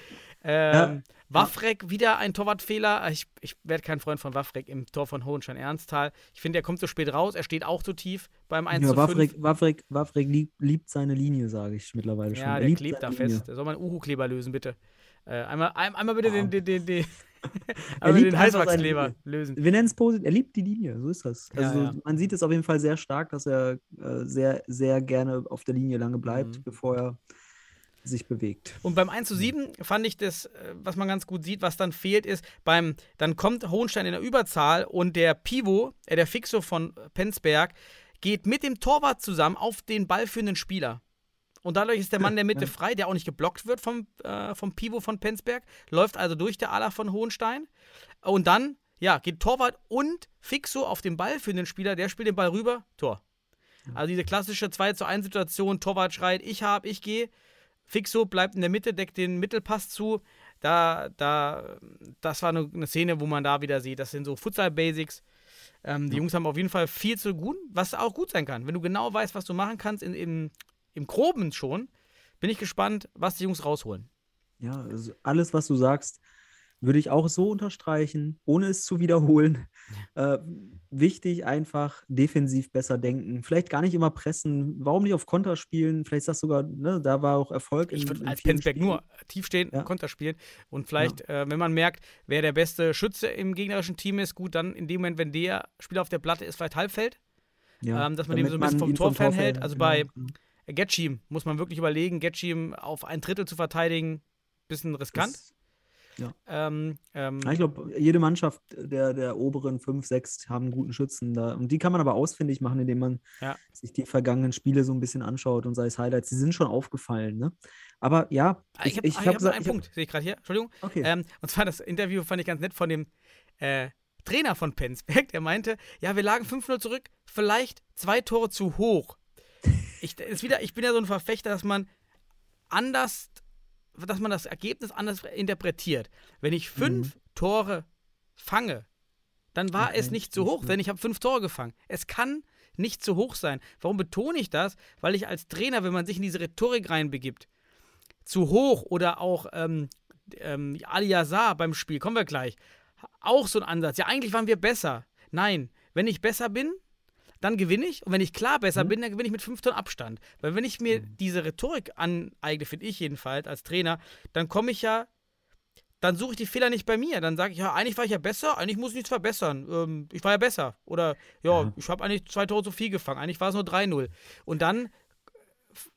Ähm, Waffrek, wieder ein Torwartfehler. Ich, ich werde kein Freund von Waffrek im Tor von Hohenstein-Ernsthal. Ich finde, er kommt zu spät raus. Er steht auch zu tief beim 1 Ja, zu 5. Wawrek, Wawrek, Wawrek liebt, liebt seine Linie, sage ich mittlerweile schon. Ja, Er der klebt da Linie. fest. Da soll man einen Uhu-Kleber lösen, bitte. Äh, einmal, ein, einmal bitte den, den, den, den, einmal den seine Heißwachskleber lösen. Wir nennen es positiv. Er liebt die Linie, so ist das. Ja, Also ja. man sieht es auf jeden Fall sehr stark, dass er äh, sehr, sehr gerne auf der Linie lange bleibt, Mhm. bevor er sich bewegt. Und beim 1 zu 7 fand ich das, äh, was man ganz gut sieht, was dann fehlt, ist, beim, dann kommt Hohenstein in der Überzahl und der Pivo, äh, der Fixo von Penzberg, geht mit dem Torwart zusammen auf den ballführenden Spieler. Und dadurch ist der Mann der Mitte frei, der auch nicht geblockt wird vom, äh, vom Pivo von Penzberg, läuft also durch der Ala von Hohenstein. Und dann, ja, geht Torwart und Fixo auf den ballführenden Spieler, der spielt den Ball rüber, Tor. Also diese klassische 2 zu 1 Situation, Torwart schreit, ich hab, ich gehe. Fixo bleibt in der Mitte, deckt den Mittelpass zu. Da, da, das war eine, eine Szene, wo man da wieder sieht, das sind so Futsal-Basics. Ähm, die Jungs haben auf jeden Fall viel zu gut, was auch gut sein kann. Wenn du genau weißt, was du machen kannst, in, in, im Groben schon, bin ich gespannt, was die Jungs rausholen. Ja, also alles, was du sagst, würde ich auch so unterstreichen, ohne es zu wiederholen. Äh, wichtig, einfach defensiv besser denken. Vielleicht gar nicht immer pressen. Warum nicht auf Konter spielen? Vielleicht sagst du sogar, ne, da war auch Erfolg. Ich würde als Penzberg nur tief stehen, Ja. Konter spielen und vielleicht, äh, wenn man merkt, wer der beste Schütze im gegnerischen Team ist, gut, dann in dem Moment, wenn der Spieler auf der Platte ist, vielleicht Halbfeld. Ja, ähm, dass man den so ein bisschen vom Tor fernhält. fernhält. Also Genau, bei- genau. Getschim muss man wirklich überlegen, Getschim auf ein Drittel zu verteidigen, bisschen riskant. Das- Ja. Ähm, ähm, Ja, ich glaube, jede Mannschaft der, der oberen 5, 6 haben einen guten Schützen da. Und die kann man aber ausfindig machen, indem man Ja. sich die vergangenen Spiele so ein bisschen anschaut und sei es Highlights. Die sind schon aufgefallen, ne? Aber ja, Ah, ich habe ich hab, hab noch gesagt- einen hab- Punkt, sehe ich gerade hier. Entschuldigung. Okay. Ähm, und zwar das Interview fand ich ganz nett von dem äh, Trainer von Penzberg. Der meinte, ja, wir lagen 5-0 zurück, vielleicht zwei Tore zu hoch. Ich, ist wieder, ich bin ja so ein Verfechter, dass man anders, dass man das Ergebnis anders interpretiert. Wenn ich fünf Tore fange, dann war Okay, es nicht zu hoch, denn ich habe fünf Tore gefangen. Es kann nicht zu hoch sein. Warum betone ich das? Weil ich als Trainer, wenn man sich in diese Rhetorik reinbegibt, zu hoch oder auch ähm, ähm, Ali Yazar beim Spiel, kommen wir gleich, auch so ein Ansatz. Ja, eigentlich waren wir besser. Nein, wenn ich besser bin, dann gewinne ich. Und wenn ich klar besser bin, dann gewinne ich mit fünf Tonnen Abstand. Weil wenn ich mir diese Rhetorik aneigne, finde ich jedenfalls als Trainer, dann komme ich ja, dann suche ich die Fehler nicht bei mir. Dann sage ich, ja, eigentlich war ich ja besser, eigentlich muss ich nichts verbessern. Ähm, ich war ja besser. Oder, ja, Ja. ich habe eigentlich zwei Tore zu viel gefangen. Eigentlich war es nur 3-0. Und dann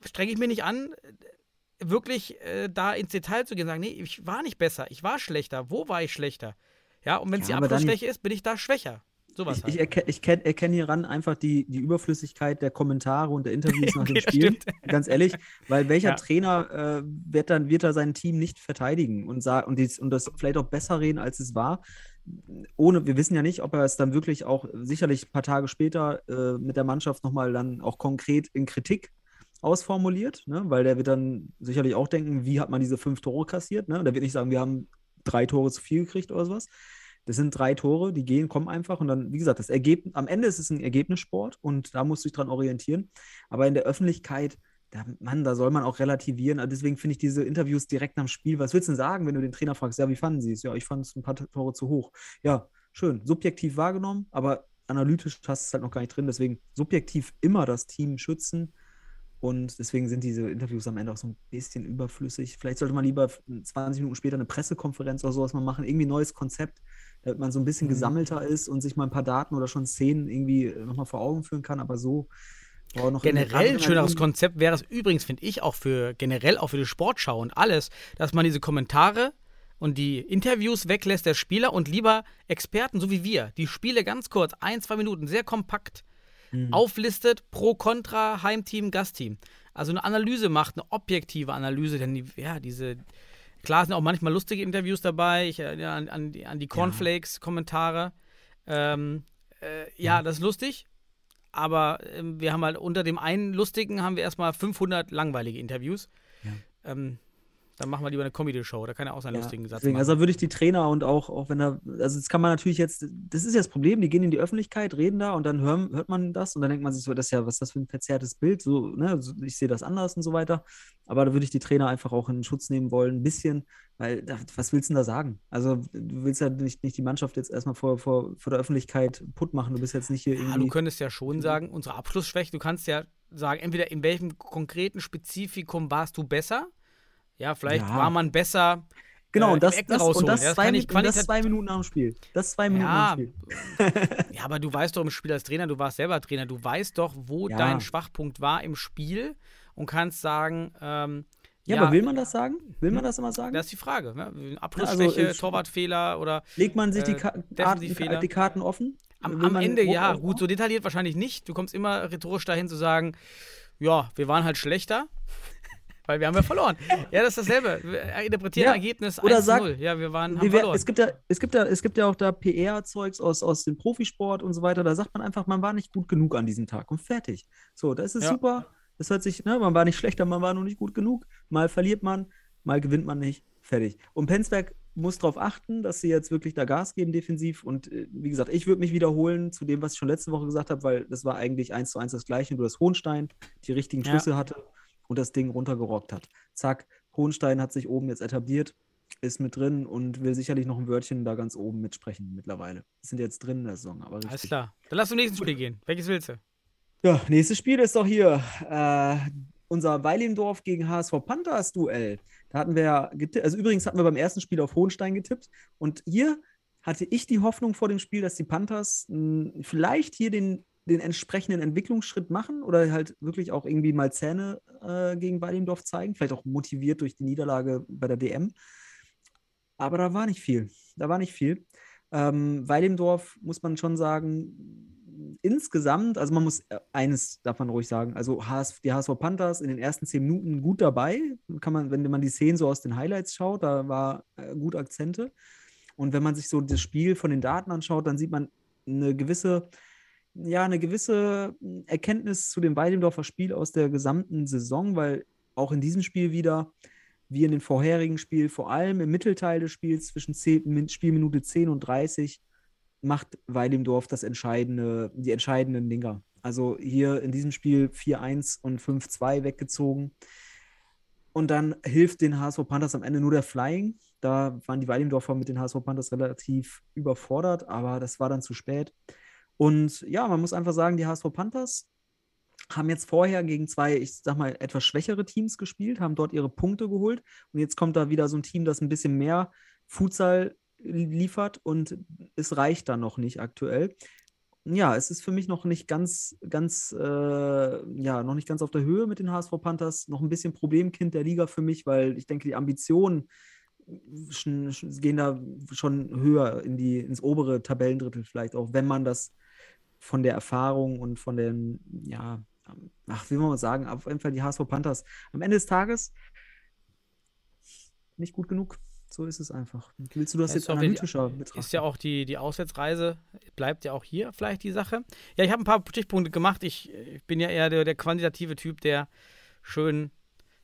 strenge ich mir nicht an, wirklich äh, da ins Detail zu gehen und sagen, nee, ich war nicht besser, ich war schlechter. Wo war ich schlechter? Ja, und wenn es Ja, die Abschlussschwäche ist, bin ich da schwächer. Sowas Ich, halt. ich erkenne ich kenn, erkenn hieran einfach die, die Überflüssigkeit der Kommentare und der Interviews nach Okay, dem Spiel. Ganz ehrlich, weil welcher Ja. Trainer äh, wird dann wird er sein Team nicht verteidigen und, und, dies, und das vielleicht auch besser reden, als es war. Ohne, wir wissen ja nicht, ob er es dann wirklich auch sicherlich ein paar Tage später äh, mit der Mannschaft nochmal dann auch konkret in Kritik ausformuliert, ne? weil der wird dann sicherlich auch denken, wie hat man diese fünf Tore kassiert. Ne? Und der wird nicht sagen, wir haben drei Tore zu viel gekriegt oder sowas. Das sind drei Tore, die gehen, kommen einfach und dann, wie gesagt, das Ergebnis, am Ende ist es ein Ergebnissport und da musst du dich dran orientieren. Aber in der Öffentlichkeit, da, Mann, da soll man auch relativieren. Also deswegen finde ich diese Interviews direkt nach dem Spiel. Was willst du denn sagen, wenn du den Trainer fragst, ja, wie fanden sie es? Ja, ich fand es ein paar Tore zu hoch. Ja, schön, subjektiv wahrgenommen, aber analytisch hast du es halt noch gar nicht drin. Deswegen subjektiv immer das Team schützen. Und deswegen sind diese Interviews am Ende auch so ein bisschen überflüssig. Vielleicht sollte man lieber 20 Minuten später eine Pressekonferenz oder sowas mal machen, irgendwie ein neues Konzept, damit man so ein bisschen Mhm. gesammelter ist und sich mal ein paar Daten oder schon Szenen irgendwie nochmal vor Augen führen kann. Aber so in- Generell ein schöneres Konzept wäre es übrigens, finde ich, auch für generell auch für die Sportschau und alles, dass man diese Kommentare und die Interviews weglässt der Spieler und lieber Experten, so wie wir, die Spiele ganz kurz, ein, zwei Minuten, sehr kompakt Mhm. auflistet, pro, contra, Heimteam, Gastteam. Also eine Analyse macht, eine objektive Analyse, denn die, ja, diese, klar sind auch manchmal lustige Interviews dabei, ich erinnere an, an, die, an die Cornflakes-Kommentare. Ähm, äh, ja, das ist lustig, aber ähm, wir haben halt unter dem einen lustigen haben wir erstmal 500 langweilige Interviews. Ähm, dann machen wir lieber eine Comedy-Show, da kann er auch seinen Ja, lustigen Satz deswegen, machen. also würde ich die Trainer und auch, auch wenn er, also das kann man natürlich jetzt, das ist ja das Problem, die gehen in die Öffentlichkeit, reden da und dann hören, hört man das und dann denkt man sich so, das ist ja, was ist das für ein verzerrtes Bild, so, ne, ich sehe das anders und so weiter. Aber da würde ich die Trainer einfach auch in Schutz nehmen wollen, ein bisschen, weil was willst du denn da sagen? Also du willst ja nicht, nicht die Mannschaft jetzt erstmal vor, vor, vor der Öffentlichkeit putt machen, du bist jetzt nicht hier Ja, du irgendwie. könntest ja schon sagen, unsere Abschlussschwäche, du kannst ja sagen, entweder in welchem konkreten Spezifikum warst du besser? Ja, vielleicht Ja. war man besser. Genau, äh, und das, das, und das, Ja, das zwei, und das qualitat- zwei Minuten nach dem Spiel. Das zwei Minuten Ja, nach dem Spiel. Ja, aber du weißt doch im Spiel als Trainer, du warst selber Trainer, du weißt doch, wo Ja. dein Schwachpunkt war im Spiel und kannst sagen, ähm, Ja, aber will man das sagen? Will man das immer sagen? Das ist die Frage. Ne? also, Abschlussschwäche, äh, Torwartfehler oder Legt man sich die, äh, Ka Karten, Defensivfehler. die Karten offen? Am, am Ende Druck ja, aufbauen? gut, so detailliert wahrscheinlich nicht. Du kommst immer rhetorisch dahin zu sagen, ja, wir waren halt schlechter, weil wir haben ja verloren. ja, das ist dasselbe. Wir interpretieren Ja, Ergebnis oder 1-0. sag- ja, wir waren, haben Wie wär- verloren. es, gibt ja, es, gibt ja, es gibt ja auch da PR-Zeugs aus, aus dem Profisport und so weiter. Da sagt man einfach, man war nicht gut genug an diesem Tag und fertig. So, das ist Ja. super. Das hört sich, ne, man war nicht schlechter, man war nur nicht gut genug. Mal verliert man, mal gewinnt man nicht. Fertig. Und Penzberg muss darauf achten, dass sie jetzt wirklich da Gas geben defensiv. Und äh, wie gesagt, ich würde mich wiederholen zu dem, was ich schon letzte Woche gesagt habe, weil das war eigentlich eins zu eins das Gleiche. Nur dass Hohenstein die richtigen Ja. Schlüsse hatte und das Ding runtergerockt hat. Zack, Hohenstein hat sich oben jetzt etabliert, ist mit drin und will sicherlich noch ein Wörtchen da ganz oben mitsprechen mittlerweile. Sind jetzt drin in der Saison, aber Alles klar. Dann lass zum nächsten Spiel gehen. Welches willst du? Ja, nächstes Spiel ist doch hier äh, unser Weilendorf gegen HSV Panthers Duell. Da hatten wir ja also übrigens hatten wir beim ersten Spiel auf Hohenstein getippt und hier hatte ich die Hoffnung vor dem Spiel, dass die Panthers mh, vielleicht hier den, den entsprechenden Entwicklungsschritt machen oder halt wirklich auch irgendwie mal Zähne äh, gegen Weilendorf zeigen, vielleicht auch motiviert durch die Niederlage bei der DM. Aber da war nicht viel. Da war nicht viel. Ähm, Weidemdorf muss man schon sagen, insgesamt, also man muss äh, eines davon ruhig sagen, also HS, die HSV Panthers in den ersten zehn Minuten gut dabei. Kann man, wenn man die Szenen so aus den Highlights schaut, da war äh, gut Akzente. Und wenn man sich so das Spiel von den Daten anschaut, dann sieht man eine gewisse, ja, eine gewisse Erkenntnis zu dem Weidemdorfer Spiel aus der gesamten Saison, weil auch in diesem Spiel wieder wie in den vorherigen Spielen, vor allem im Mittelteil des Spiels zwischen 10, Spielminute 10 und 30, macht Weidemdorf das entscheidende, die entscheidenden Dinger. Also hier in diesem Spiel 4-1 und 5-2 weggezogen. Und dann hilft den HSV Panthers am Ende nur der Flying. Da waren die Weidemdorfer mit den HSV Panthers relativ überfordert, aber das war dann zu spät. Und ja, man muss einfach sagen, die HSV Panthers haben jetzt vorher gegen zwei, ich sag mal, etwas schwächere Teams gespielt, haben dort ihre Punkte geholt. Und jetzt kommt da wieder so ein Team, das ein bisschen mehr Futsal liefert und es reicht dann noch nicht aktuell. Ja, es ist für mich noch nicht ganz, ganz, äh, ja, noch nicht ganz auf der Höhe mit den HSV Panthers. Noch ein bisschen Problemkind der Liga für mich, weil ich denke, die Ambitionen gehen da schon höher in die, ins obere Tabellendrittel vielleicht auch, wenn man das von der Erfahrung und von den, ja, ach, wie man mal sagen, auf jeden Fall die HSV Panthers am Ende des Tages nicht gut genug. So ist es einfach. Willst du das jetzt analytischer betrachten? Ist ja auch die, die Auswärtsreise, bleibt ja auch hier vielleicht die Sache. Ja, ich habe ein paar Stichpunkte gemacht. Ich, ich bin ja eher der, der, quantitative Typ, der schön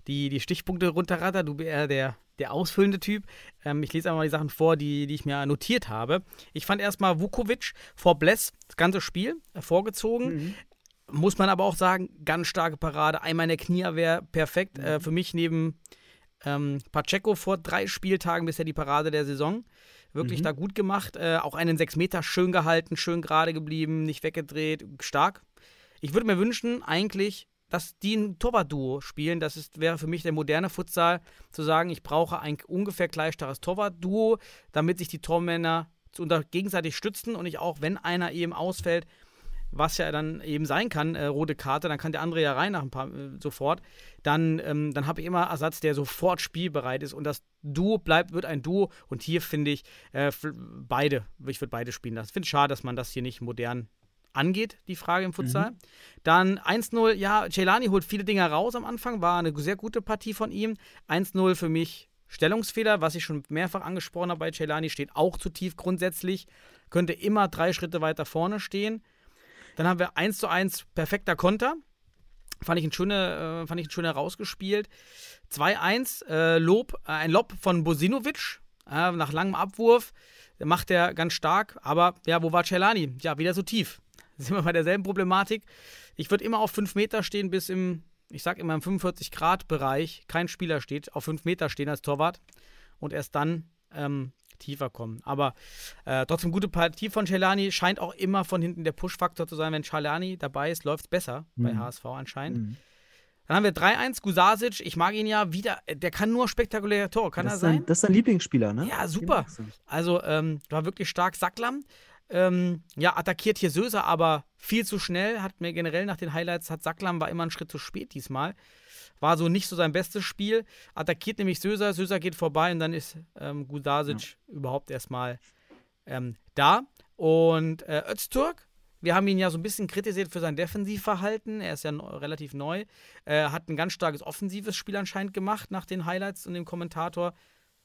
die, die Stichpunkte runterrattert. Du bist eher der, der ausfüllende Typ. Ähm, ich lese einmal die Sachen vor, die, die ich mir notiert habe. Ich fand erstmal Vukovic vor Bless das ganze Spiel vorgezogen. Mhm. Muss man aber auch sagen, ganz starke Parade. Einmal in der Kniewehr, perfekt. Mhm. Äh, für mich neben ähm, Pacheco vor drei Spieltagen bisher die Parade der Saison. Wirklich mhm. da gut gemacht. Äh, auch einen 6 Meter schön gehalten, schön gerade geblieben, nicht weggedreht. Stark. Ich würde mir wünschen, eigentlich, dass die ein Torwart-Duo spielen. Das ist, wäre für mich der moderne Futsal, zu sagen, ich brauche ein ungefähr gleich starkes Torwart-Duo, damit sich die Tormänner gegenseitig stützen und ich auch, wenn einer eben ausfällt, was ja dann eben sein kann, äh, rote Karte, dann kann der andere ja rein nach ein paar äh, sofort. Dann, ähm, dann habe ich immer Ersatz, der sofort spielbereit ist und das Duo bleibt, wird ein Duo. Und hier finde ich äh, beide, ich würde beide spielen lassen. Ich finde es schade, dass man das hier nicht modern angeht, die Frage im Futsal. Mhm. Dann 1-0, ja, Celani holt viele Dinge raus am Anfang, war eine sehr gute Partie von ihm. 1-0 für mich Stellungsfehler, was ich schon mehrfach angesprochen habe bei Celani, steht auch zu tief grundsätzlich, könnte immer drei Schritte weiter vorne stehen. Dann haben wir 1 zu 1 perfekter Konter. Fand ich ein schöner, äh, fand ich ein schöner rausgespielt. 2-1, äh, Lob, äh, ein Lob von Bosinovic äh, nach langem Abwurf. Macht er ganz stark, aber ja, wo war Celani? Ja, wieder so tief. sind wir bei derselben Problematik. Ich würde immer auf 5 Meter stehen, bis im, ich sag immer im 45-Grad-Bereich kein Spieler steht, auf 5 Meter stehen als Torwart und erst dann ähm, tiefer kommen. Aber äh, trotzdem gute Partie von Celani scheint auch immer von hinten der Push-Faktor zu sein. Wenn Celani dabei ist, läuft es besser mhm. bei HSV anscheinend. Mhm. Dann haben wir 3-1, Gusasic. Ich mag ihn ja wieder. Der kann nur spektakuläre Tore. Kann das er sein? das ist dein Lieblingsspieler, ne? Ja, super. Also, ähm, war wirklich stark. Sacklam ähm, ja, attackiert hier Söser, aber viel zu schnell. Hat mir generell nach den Highlights, hat Sacklam war immer einen Schritt zu spät diesmal. War so nicht so sein bestes Spiel. Attackiert nämlich Söser, Söser geht vorbei und dann ist ähm, Gudasic ja. überhaupt erstmal ähm, da. Und äh, Öztürk, wir haben ihn ja so ein bisschen kritisiert für sein Defensivverhalten. Er ist ja relativ neu. Äh, hat ein ganz starkes offensives Spiel anscheinend gemacht nach den Highlights und dem Kommentator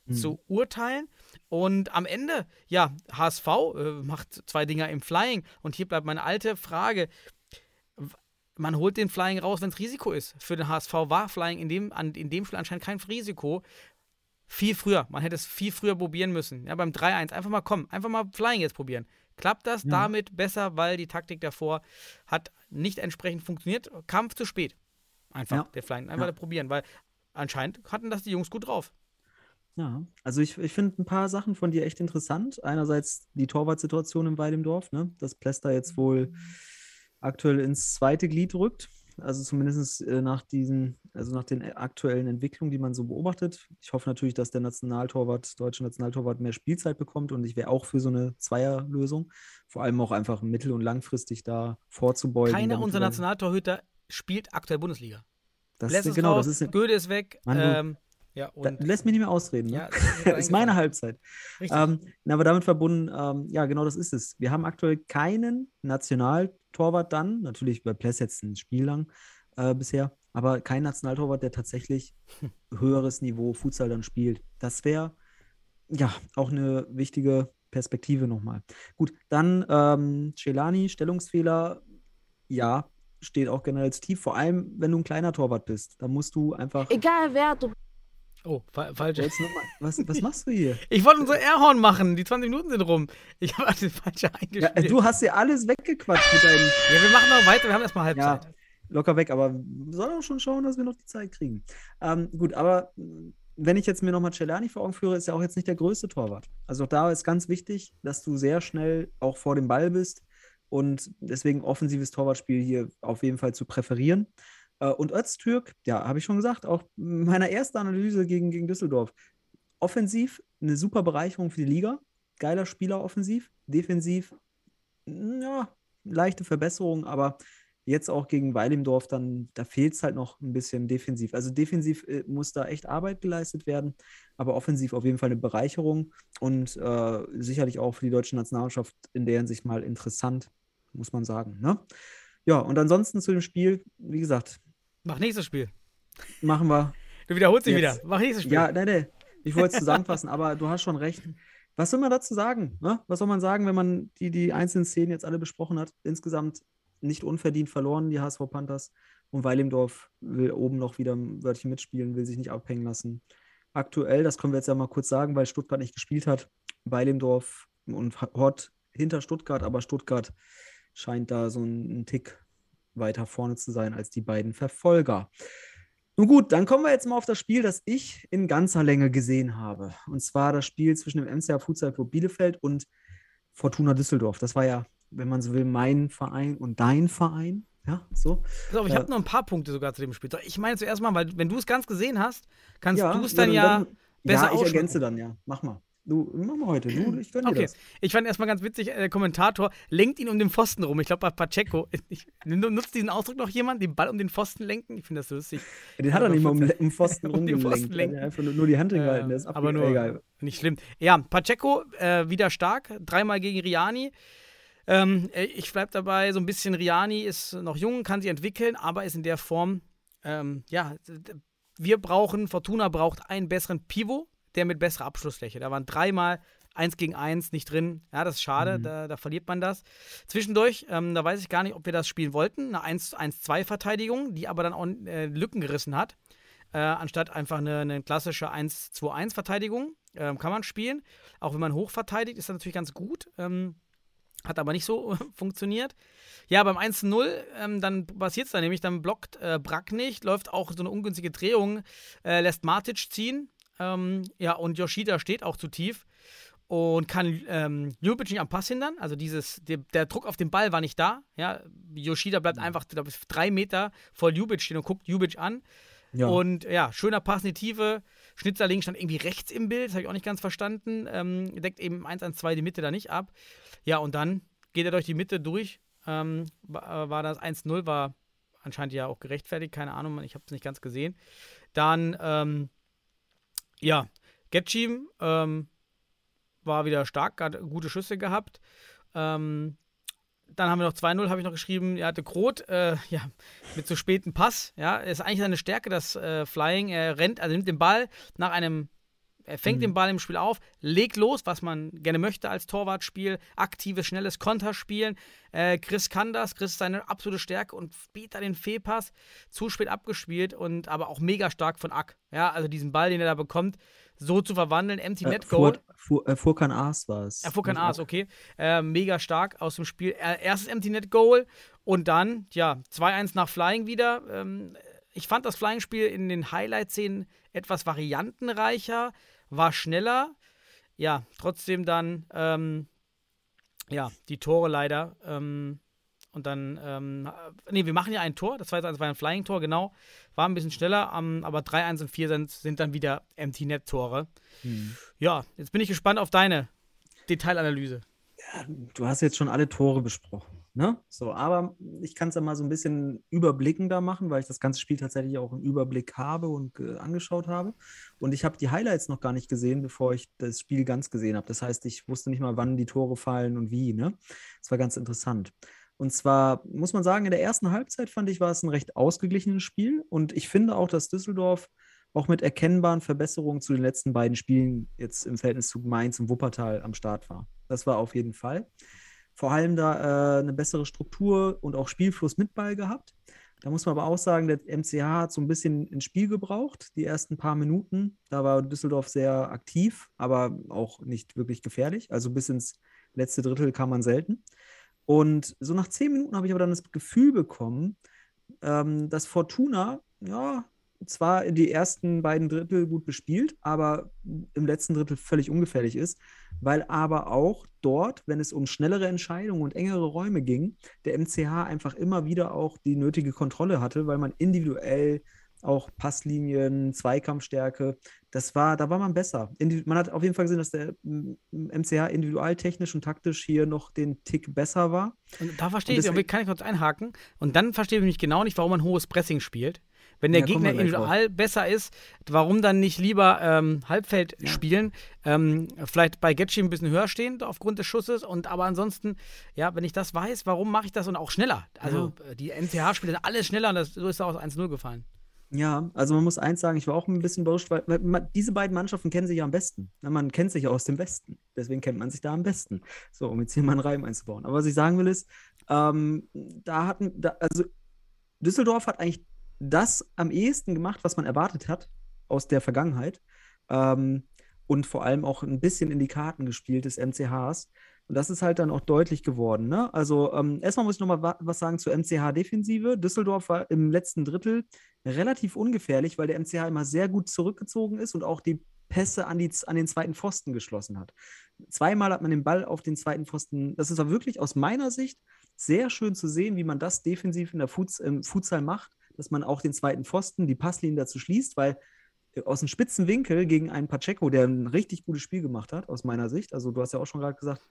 mhm. zu urteilen. Und am Ende, ja, HSV äh, macht zwei Dinger im Flying. Und hier bleibt meine alte Frage. Man holt den Flying raus, wenn es Risiko ist. Für den HSV war Flying in dem, an, in dem Spiel anscheinend kein Risiko. Viel früher. Man hätte es viel früher probieren müssen. Ja, beim 3-1. Einfach mal kommen. Einfach mal Flying jetzt probieren. Klappt das ja. damit besser, weil die Taktik davor hat nicht entsprechend funktioniert. Kampf zu spät. Einfach ja. der Flying. Einfach ja. probieren, weil anscheinend hatten das die Jungs gut drauf. Ja, also ich, ich finde ein paar Sachen von dir echt interessant. Einerseits die Torwartsituation im Weidemdorf, ne? dass Plester jetzt wohl aktuell ins zweite Glied rückt. Also zumindest äh, nach diesen, also nach den aktuellen Entwicklungen, die man so beobachtet. Ich hoffe natürlich, dass der Nationaltorwart, deutsche Nationaltorwart mehr Spielzeit bekommt und ich wäre auch für so eine Zweierlösung. Vor allem auch einfach mittel- und langfristig da vorzubeugen. Keiner unserer Nationaltorhüter spielt aktuell Bundesliga. Das, ist, genau, raus, das ist Goethe ist weg. Mann, ähm, Ja, Da, du lässt mich nicht mehr ausreden. Ne? Ja, das ist meine. Halbzeit. Richtig. Ähm, na, aber damit verbunden, ähm, ja, genau das ist es. Wir haben aktuell keinen Nationaltorwart dann, natürlich bei Pless jetzt ein Spiel lang äh, bisher, aber kein Nationaltorwart, der tatsächlich höheres Niveau Futsal dann spielt. Das wäre ja auch eine wichtige Perspektive nochmal. Gut, dann ähm, Celani, Stellungsfehler, ja, steht auch generell tief, vor allem wenn du ein kleiner Torwart bist. Da musst du einfach. Egal wer du oh, fa falsch. Was, was machst du hier? Ich wollte unser Airhorn machen. Die 20 Minuten sind rum. Ich habe das falsche Ja, eingespielt. du hast ja alles weggequatscht mit deinen. Ja, wir machen noch weiter. Wir haben erstmal Ja, Halbzeit. locker weg, aber wir sollen auch schon schauen, dass wir noch die Zeit kriegen. Ähm, gut, aber mh, wenn ich jetzt mir nochmal Celani vor Augen führe, ist er auch jetzt nicht der größte Torwart. Also auch da ist ganz wichtig, dass du sehr schnell auch vor dem Ball bist und deswegen offensives Torwartspiel hier auf jeden Fall zu präferieren. Äh, und Öztürk, ja, habe ich schon gesagt, auch meiner ersten Analyse gegen, gegen Düsseldorf. Offensiv eine super Bereicherung für die Liga. Geiler Spieler offensiv. Defensiv, mh, ja, leichte Verbesserung, aber jetzt auch gegen Weilimdorf, dann, da fehlt es halt noch ein bisschen defensiv. Also defensiv äh, muss da echt Arbeit geleistet werden, aber offensiv auf jeden Fall eine Bereicherung und äh, sicherlich auch für die deutsche Nationalmannschaft in der Hinsicht mal interessant, muss man sagen. Ne? Ja, und ansonsten zu dem Spiel, wie gesagt, Mach nächstes Spiel. machen wir. Du wiederholst dich wieder. Mach nächstes Spiel. Ja, nein, nein, ich wollte es zusammenfassen, aber du hast schon recht. Was soll man dazu sagen? Ne? Was soll man sagen, wenn man die, die einzelnen Szenen jetzt alle besprochen hat? Insgesamt nicht unverdient verloren, die HSV Panthers. Und Weilimdorf will oben noch wieder ein Wörtchen mitspielen, will sich nicht abhängen lassen. Aktuell, das können wir jetzt ja mal kurz sagen, weil Stuttgart nicht gespielt hat, Weilimdorf und Hort hinter Stuttgart, aber Stuttgart scheint da so ein, ein Tick weiter vorne zu sein als die beiden Verfolger. Nun gut, dann kommen wir jetzt mal auf das Spiel, das ich in ganzer Länge gesehen habe. Und zwar das Spiel zwischen dem MCA Futsal Club Bielefeld und Fortuna Düsseldorf. Das war ja, wenn man so will, mein Verein und dein Verein. Ja, so. Auf, ich Äh, habe noch ein paar Punkte sogar zu dem Spiel. Ich meine zuerst mal, weil wenn du es ganz gesehen hast, kannst ja, du es dann ja, besser Ja, ich ergänze dann, ja. Mach mal. Du, mach mal heute. Du, ich gönn dir Okay, das. ich fand erstmal ganz witzig, äh, der Kommentator lenkt ihn um den Pfosten rum. Ich glaube, bei Pacheco, ich, nutzt diesen Ausdruck noch jemand, den Ball um den Pfosten lenken? Ich finde das so lustig. Den hat er nicht mal um, um Pfosten Um den rumgelenkt. Pfosten Er lenken. hat einfach nur, nur die Hand hingehalten. der ist Äh, aber nur Egal. nicht schlimm. Ja, Pacheco äh, wieder stark, dreimal gegen Riani. Ähm, äh, ich bleibe dabei, so ein bisschen Riani ist noch jung, kann sich entwickeln, aber ist in der Form, ähm, ja, wir brauchen, Fortuna braucht einen besseren Pivot, der mit besserer Abschlussfläche. Da waren dreimal eins gegen eins nicht drin. Ja, das ist schade, Mhm. da, da verliert man das. Zwischendurch, ähm, da weiß ich gar nicht, ob wir das spielen wollten, eine 1-2-Verteidigung, die aber dann auch äh, Lücken gerissen hat. Äh, anstatt einfach eine, eine klassische 1-2-1-Verteidigung. Ähm, kann man spielen. Auch wenn man hoch verteidigt, ist das natürlich ganz gut. Ähm, hat aber nicht so funktioniert. Ja, beim 1-0, ähm, dann passiert es dann nämlich, dann blockt äh, Brack nicht, läuft auch so eine ungünstige Drehung, äh, lässt Matic ziehen. Ähm, ja, und Yoshida steht auch zu tief und kann ähm, Ljubic nicht am Pass hindern. Also dieses, der, der Druck auf den Ball war nicht da. Ja, Yoshida bleibt einfach glaub ich, drei Meter vor Ljubic stehen und guckt Ljubic an. Ja. Und ja, schöner Pass in die Tiefe. Schnitzerling stand irgendwie rechts im Bild, das habe ich auch nicht ganz verstanden. Ähm, deckt eben 1-1-2 die Mitte da nicht ab. Ja, und dann geht er durch die Mitte durch. Ähm, war, war das 1-0, war anscheinend ja auch gerechtfertigt, keine Ahnung, ich habe es nicht ganz gesehen. Dann, ähm, ja, Getschim ähm, war wieder stark, hat gute Schüsse gehabt. Ähm, dann haben wir noch 2-0, habe ich noch geschrieben. Er hatte Groth, äh, ja, mit so späten Pass. Ja, ist eigentlich seine Stärke, das äh, Flying. Er rennt, also nimmt den Ball nach einem, er fängt Mhm. den Ball im Spiel auf, legt los, was man gerne möchte als Torwartspiel. Aktives, schnelles Konterspielen. Äh, Chris kann das, Chris ist seine absolute Stärke und spielt da den Fehlpass. Zu spät abgespielt und aber auch mega stark von Ack. Ja, also diesen Ball, den er da bekommt, so zu verwandeln. Empty Äh, Net Goal. Fur, Fur, äh, Furkan Aas war es. Er Furkan Nicht Aas, okay. Äh, mega stark aus dem Spiel. Äh, erstes Empty Net Goal und dann, ja, 2-1 nach Flying wieder. Ähm, ich fand das Flying-Spiel in den Highlight-Szenen etwas variantenreicher, war schneller. Ja, trotzdem dann, ähm, ja, die Tore leider. Ähm, und dann, ähm, nee, wir machen ja ein Tor. Das 2-1 war ein Flying-Tor, genau. War ein bisschen schneller, ähm, aber 3-1 und 4 sind, sind dann wieder Empty Net-Tore. Hm. Ja, jetzt bin ich gespannt auf deine Detailanalyse. Du hast jetzt schon alle Tore besprochen. Ne? So, aber ich kann es ja mal so ein bisschen überblickender machen, weil ich das ganze Spiel tatsächlich auch im Überblick habe und angeschaut habe. Und ich habe die Highlights noch gar nicht gesehen, bevor ich das Spiel ganz gesehen habe. Das heißt, ich wusste nicht mal, wann die Tore fallen und wie, ne? Das war ganz interessant. Und zwar muss man sagen, in der ersten Halbzeit fand ich, war es ein recht ausgeglichenes Spiel. Und ich finde auch, dass Düsseldorf auch mit erkennbaren Verbesserungen zu den letzten beiden Spielen jetzt im Verhältnis zu Mainz und Wuppertal am Start war. Das war auf jeden Fall. Vor allem da äh, eine bessere Struktur und auch Spielfluss mit Ball gehabt. Da muss man aber auch sagen, der MCH hat so ein bisschen ins Spiel gebraucht, die ersten paar Minuten. Da war Düsseldorf sehr aktiv, aber auch nicht wirklich gefährlich. Also bis ins letzte Drittel kam man selten. Und so nach zehn Minuten habe ich aber dann das Gefühl bekommen, ähm, dass Fortuna, ja, zwar in die ersten beiden Drittel gut bespielt, aber im letzten Drittel völlig ungefährlich ist, weil aber auch dort, wenn es um schnellere Entscheidungen und engere Räume ging, der MCH einfach immer wieder auch die nötige Kontrolle hatte, weil man individuell auch Passlinien, Zweikampfstärke, das war, da war man besser. Man hat auf jeden Fall gesehen, dass der MCH individualtechnisch und taktisch hier noch den Tick besser war. Und da verstehe und ich, kann ich kurz einhaken. Und dann verstehe ich mich genau nicht, warum man hohes Pressing spielt. Wenn der ja, Gegner individual besser ist, warum dann nicht lieber ähm, Halbfeld ja. spielen? Ähm, vielleicht bei Getschi ein bisschen höher stehen aufgrund des Schusses. Und aber ansonsten, ja, wenn ich das weiß, warum mache ich das und auch schneller? Also ja. die NCH-Spieler sind alles schneller und das, so ist da aus 1-0 gefallen. Ja, also man muss eins sagen, ich war auch ein bisschen überrascht, weil, weil diese beiden Mannschaften kennen sich ja am besten. Man kennt sich ja aus dem Westen. Deswegen kennt man sich da am besten. So, um jetzt hier mal einen Reim einzubauen. Aber was ich sagen will ist, ähm, da hatten, da, also Düsseldorf hat eigentlich das am ehesten gemacht, was man erwartet hat aus der Vergangenheit. Ähm, und vor allem auch ein bisschen in die Karten gespielt des MCHs. Und das ist halt dann auch deutlich geworden. Ne? Also ähm, erstmal muss ich nochmal wa was sagen zur MCH-Defensive. Düsseldorf war im letzten Drittel relativ ungefährlich, weil der MCH immer sehr gut zurückgezogen ist und auch die Pässe an, die, an den zweiten Pfosten geschlossen hat. Zweimal hat man den Ball auf den zweiten Pfosten. Das ist aber wirklich aus meiner Sicht sehr schön zu sehen, wie man das defensiv in der im Futsal macht dass man auch den zweiten Pfosten, die Passlinien dazu schließt, weil äh, aus einem spitzen Winkel gegen einen Pacheco, der ein richtig gutes Spiel gemacht hat, aus meiner Sicht. Also du hast ja auch schon gerade gesagt,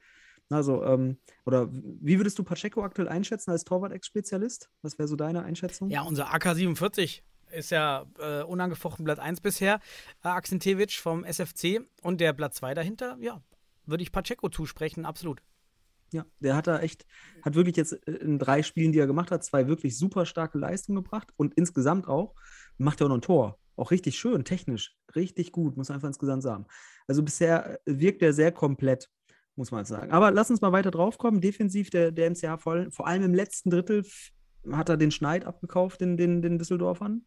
also, ähm, oder wie würdest du Pacheco aktuell einschätzen als Torwart-Ex-Spezialist? Was wäre so deine Einschätzung? Ja, unser AK-47 ist ja äh, unangefochten Blatt 1 bisher. Äh, Akzentewitsch vom SFC und der Blatt 2 dahinter, ja, würde ich Pacheco zusprechen, absolut. Ja, der hat da echt, hat wirklich jetzt äh, in drei Spielen, die er gemacht hat, zwei wirklich super starke Leistungen gebracht und insgesamt auch macht er auch noch ein Tor. Auch richtig schön, technisch, richtig gut, muss man einfach insgesamt sagen. Also bisher äh, wirkt er sehr komplett, muss man sagen. Aber lass uns mal weiter drauf kommen. Defensiv der, der MCH voll, vor allem im letzten Drittel hat er den Schneid abgekauft, den, den, den Düsseldorfern.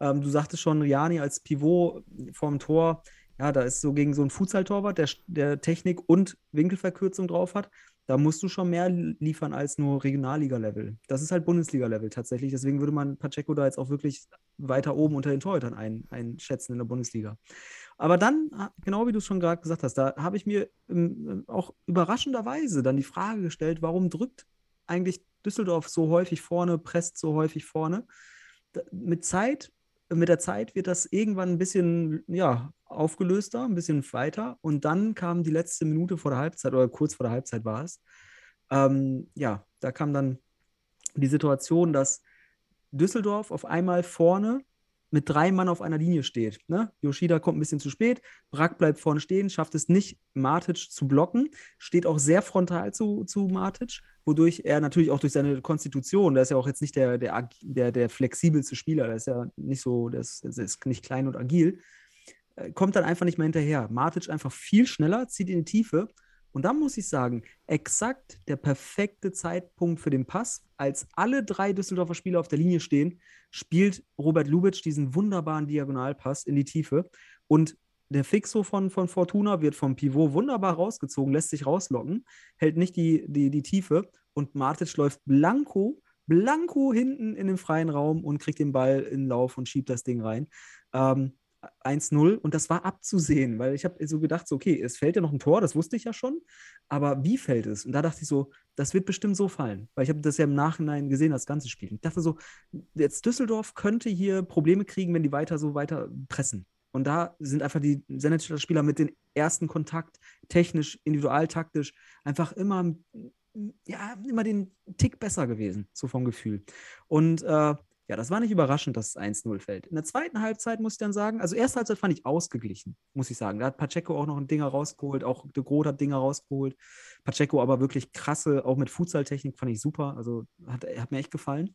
Ähm, du sagtest schon, Riani als Pivot vorm Tor, ja, da ist so gegen so einen Futsal-Torwart, der, der Technik und Winkelverkürzung drauf hat da musst du schon mehr liefern als nur Regionalliga-Level. Das ist halt Bundesliga-Level tatsächlich. Deswegen würde man Pacheco da jetzt auch wirklich weiter oben unter den Torhütern ein, einschätzen in der Bundesliga. Aber dann, genau wie du es schon gerade gesagt hast, da habe ich mir ähm, auch überraschenderweise dann die Frage gestellt, warum drückt eigentlich Düsseldorf so häufig vorne, presst so häufig vorne? Da, mit Zeit mit der Zeit wird das irgendwann ein bisschen ja, aufgelöster, ein bisschen weiter. Und dann kam die letzte Minute vor der Halbzeit oder kurz vor der Halbzeit war es. Ähm, ja, da kam dann die Situation, dass Düsseldorf auf einmal vorne mit drei Mann auf einer Linie steht. Ne? Yoshida kommt ein bisschen zu spät, Brack bleibt vorne stehen, schafft es nicht, Matic zu blocken, steht auch sehr frontal zu, zu Matic, wodurch er natürlich auch durch seine Konstitution, der ist ja auch jetzt nicht der, der, der, der flexibelste Spieler, der ist ja nicht so, der ist, der ist nicht klein und agil, äh, kommt dann einfach nicht mehr hinterher. Matic einfach viel schneller, zieht in die Tiefe und dann muss ich sagen, exakt der perfekte Zeitpunkt für den Pass, als alle drei Düsseldorfer Spieler auf der Linie stehen, spielt Robert Lubitsch diesen wunderbaren Diagonalpass in die Tiefe. Und der Fixo von, von Fortuna wird vom Pivot wunderbar rausgezogen, lässt sich rauslocken, hält nicht die, die, die Tiefe und Martic läuft blanko, blanko hinten in den freien Raum und kriegt den Ball in den Lauf und schiebt das Ding rein. Ähm, 1-0 und das war abzusehen, weil ich habe so gedacht, so, okay, es fällt ja noch ein Tor, das wusste ich ja schon, aber wie fällt es? Und da dachte ich so, das wird bestimmt so fallen, weil ich habe das ja im Nachhinein gesehen, das ganze Spiel. Ich dachte so, jetzt Düsseldorf könnte hier Probleme kriegen, wenn die weiter so weiter pressen. Und da sind einfach die Senatspieler mit dem ersten Kontakt, technisch, individualtaktisch, einfach immer ja, immer den Tick besser gewesen, so vom Gefühl. Und äh, ja, das war nicht überraschend, dass es 1-0 fällt. In der zweiten Halbzeit muss ich dann sagen, also erste Halbzeit fand ich ausgeglichen, muss ich sagen. Da hat Pacheco auch noch ein Dinger rausgeholt, auch De Groot hat Dinger rausgeholt. Pacheco aber wirklich krasse, auch mit Fußballtechnik fand ich super. Also hat, hat mir echt gefallen.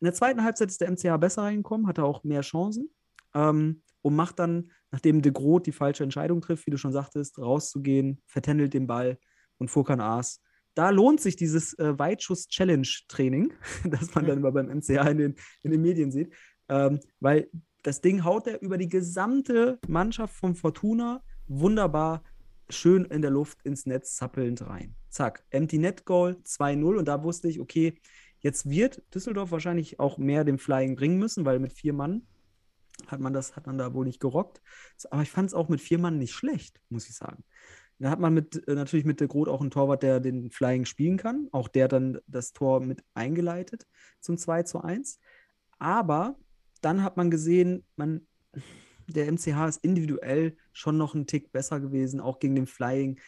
In der zweiten Halbzeit ist der MCH besser reingekommen, hatte auch mehr Chancen ähm, und macht dann, nachdem De Groot die falsche Entscheidung trifft, wie du schon sagtest, rauszugehen, vertändelt den Ball und Furkan Aas da lohnt sich dieses äh, Weitschuss-Challenge-Training, das man dann immer beim MCA in den, in den Medien sieht, ähm, weil das Ding haut er über die gesamte Mannschaft von Fortuna wunderbar schön in der Luft ins Netz zappelnd rein. Zack, Empty Net Goal 2-0 und da wusste ich, okay, jetzt wird Düsseldorf wahrscheinlich auch mehr dem Flying bringen müssen, weil mit vier Mann hat man das, hat man da wohl nicht gerockt. Aber ich fand es auch mit vier Mann nicht schlecht, muss ich sagen. Da hat man mit, äh, natürlich mit der Groth auch einen Torwart, der den Flying spielen kann. Auch der dann das Tor mit eingeleitet zum 2 zu 1. Aber dann hat man gesehen, man, der MCH ist individuell schon noch einen Tick besser gewesen, auch gegen den Flying.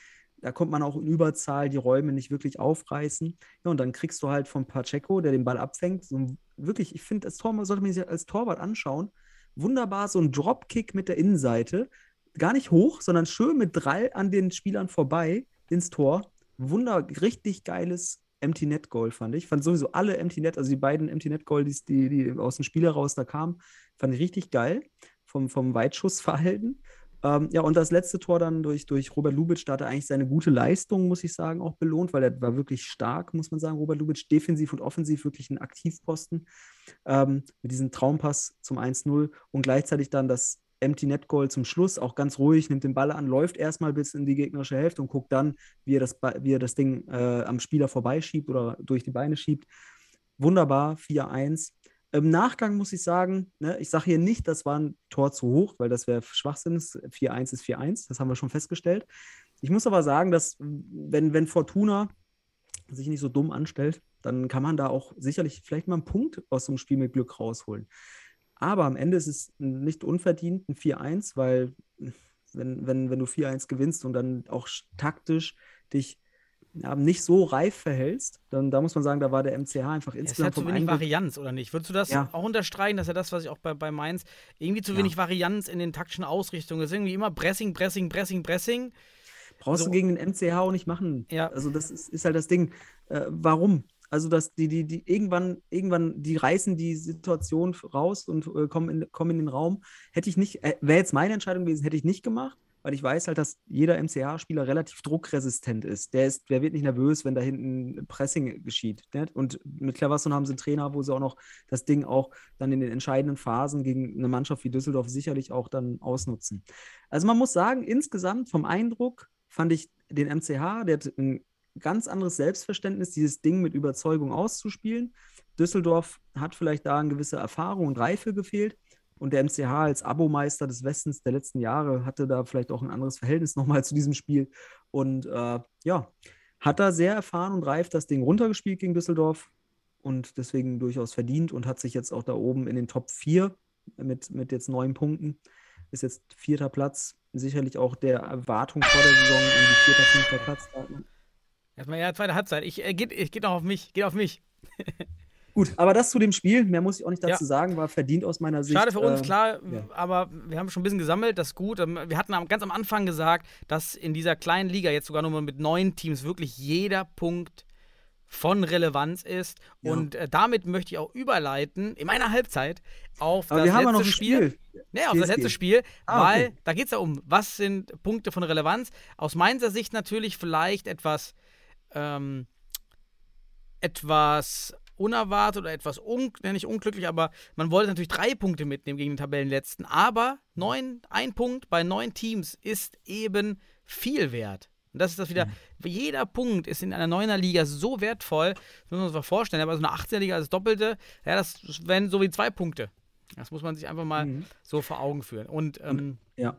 Da kommt man auch in Überzahl die Räume nicht wirklich aufreißen. Ja, und dann kriegst du halt von Pacheco, der den Ball abfängt, so wirklich, ich finde, als Torwart sollte man sich als Torwart anschauen. Wunderbar, so ein Dropkick mit der Innenseite gar nicht hoch, sondern schön mit drei an den Spielern vorbei ins Tor. Wunder, richtig geiles Empty Net Goal fand ich. Fand sowieso alle Empty Net, also die beiden Empty Net Goal, die, die, aus dem Spiel heraus da kamen, fand ich richtig geil vom, vom Weitschussverhalten. Ähm, ja, und das letzte Tor dann durch, durch Robert Lubitsch, da hat er eigentlich seine gute Leistung, muss ich sagen, auch belohnt, weil er war wirklich stark, muss man sagen. Robert Lubitsch, defensiv und offensiv wirklich ein Aktivposten ähm, mit diesem Traumpass zum 1-0 und gleichzeitig dann das Empty Net Goal zum Schluss, auch ganz ruhig, nimmt den Ball an, läuft erstmal bis in die gegnerische Hälfte und guckt dann, wie er das, wie er das Ding äh, am Spieler vorbeischiebt oder durch die Beine schiebt. Wunderbar, 4-1. Im Nachgang muss ich sagen, ne, ich sage hier nicht, das war ein Tor zu hoch, weil das wäre Schwachsinn. 4-1 ist 4-1, das haben wir schon festgestellt. Ich muss aber sagen, dass wenn, wenn Fortuna sich nicht so dumm anstellt, dann kann man da auch sicherlich vielleicht mal einen Punkt aus so einem Spiel mit Glück rausholen. Aber am Ende ist es nicht unverdient ein 4-1, weil wenn, wenn, wenn du 4-1 gewinnst und dann auch taktisch dich ja, nicht so reif verhältst, dann da muss man sagen, da war der MCH einfach insgesamt. Es hat zu wenig Varianz, oder nicht? Würdest du das ja. auch unterstreichen, dass er das, was ich auch bei, bei Mainz, irgendwie zu wenig ja. Varianz in den taktischen Ausrichtungen ist? Irgendwie immer Pressing, Pressing, Pressing, Pressing. Brauchst so. du gegen den MCH auch nicht machen. Ja. Also, das ist, ist halt das Ding. Äh, warum? Also, dass die, die, die irgendwann, irgendwann, die reißen die Situation raus und äh, kommen, in, kommen in den Raum. Hätte ich nicht, äh, wäre jetzt meine Entscheidung gewesen, hätte ich nicht gemacht, weil ich weiß halt, dass jeder MCH-Spieler relativ druckresistent ist. Der ist, der wird nicht nervös, wenn da hinten Pressing geschieht. Ne? Und mit Cleverson haben sie einen Trainer, wo sie auch noch das Ding auch dann in den entscheidenden Phasen gegen eine Mannschaft wie Düsseldorf sicherlich auch dann ausnutzen. Also man muss sagen, insgesamt vom Eindruck fand ich den MCH, der hat ein ganz anderes Selbstverständnis, dieses Ding mit Überzeugung auszuspielen. Düsseldorf hat vielleicht da eine gewisse Erfahrung und Reife gefehlt. Und der MCH als Abomeister des Westens der letzten Jahre hatte da vielleicht auch ein anderes Verhältnis nochmal zu diesem Spiel. Und äh, ja, hat da sehr erfahren und reif das Ding runtergespielt gegen Düsseldorf und deswegen durchaus verdient und hat sich jetzt auch da oben in den Top 4 mit, mit jetzt neun Punkten. Ist jetzt vierter Platz, sicherlich auch der Erwartung vor der Saison irgendwie vierter, fünfter Platz. Erstmal ja, zweite Halbzeit. Ich äh, geht, ich geht noch auf mich, geht auf mich. Gut, aber das zu dem Spiel, mehr muss ich auch nicht dazu ja. sagen, war verdient aus meiner Sicht. Schade für uns, äh, klar, ja. aber wir haben schon ein bisschen gesammelt, das ist gut. Ähm, wir hatten ganz am Anfang gesagt, dass in dieser kleinen Liga jetzt sogar nur mit neun Teams wirklich jeder Punkt von Relevanz ist. Ja. Und äh, damit möchte ich auch überleiten in meiner Halbzeit auf Aber das letzte noch Spiel. Spiel. Nee, auf das letzte Spiel, ah, weil okay. da geht es ja um, was sind Punkte von Relevanz. Aus meiner Sicht natürlich vielleicht etwas ähm, etwas unerwartet oder etwas un nicht unglücklich, aber man wollte natürlich drei Punkte mitnehmen gegen den Tabellenletzten. Aber neun, ein Punkt bei neun Teams ist eben viel wert. Und das ist das wieder, mhm. jeder Punkt ist in einer neuner Liga so wertvoll, das muss man sich mal vorstellen, aber so eine 18er Liga als Doppelte, ja, das wären so wie zwei Punkte. Das muss man sich einfach mal mhm. so vor Augen führen. Und ähm, ja.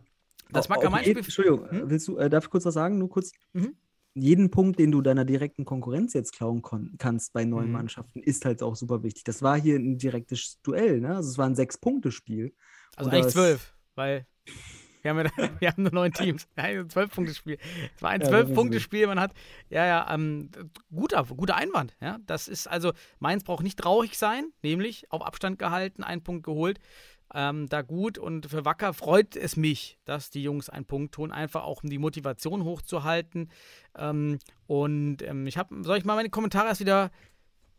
das mag mein Spiel. Entschuldigung, hm? willst du, äh, darf ich kurz was sagen? Nur kurz. Mhm jeden Punkt, den du deiner direkten Konkurrenz jetzt klauen kannst bei neuen mhm. Mannschaften, ist halt auch super wichtig. Das war hier ein direktes Duell, ne? Also es war ein Sechs-Punkte-Spiel. Also eigentlich zwölf, weil. Wir haben, ja, wir haben nur neun Teams. Ein Zwölf-Punkte-Spiel. Es war ein Ja, Zwölf-Punkte-Spiel. Man hat, ja, ja, ähm, guter, guter Einwand. Ja, das ist also, Mainz braucht nicht traurig sein, nämlich auf Abstand gehalten, einen Punkt geholt. Ähm, da gut und für Wacker freut es mich, dass die Jungs einen Punkt tun, einfach auch um die Motivation hochzuhalten. Ähm, und ähm, ich habe, soll ich mal meine Kommentare erst wieder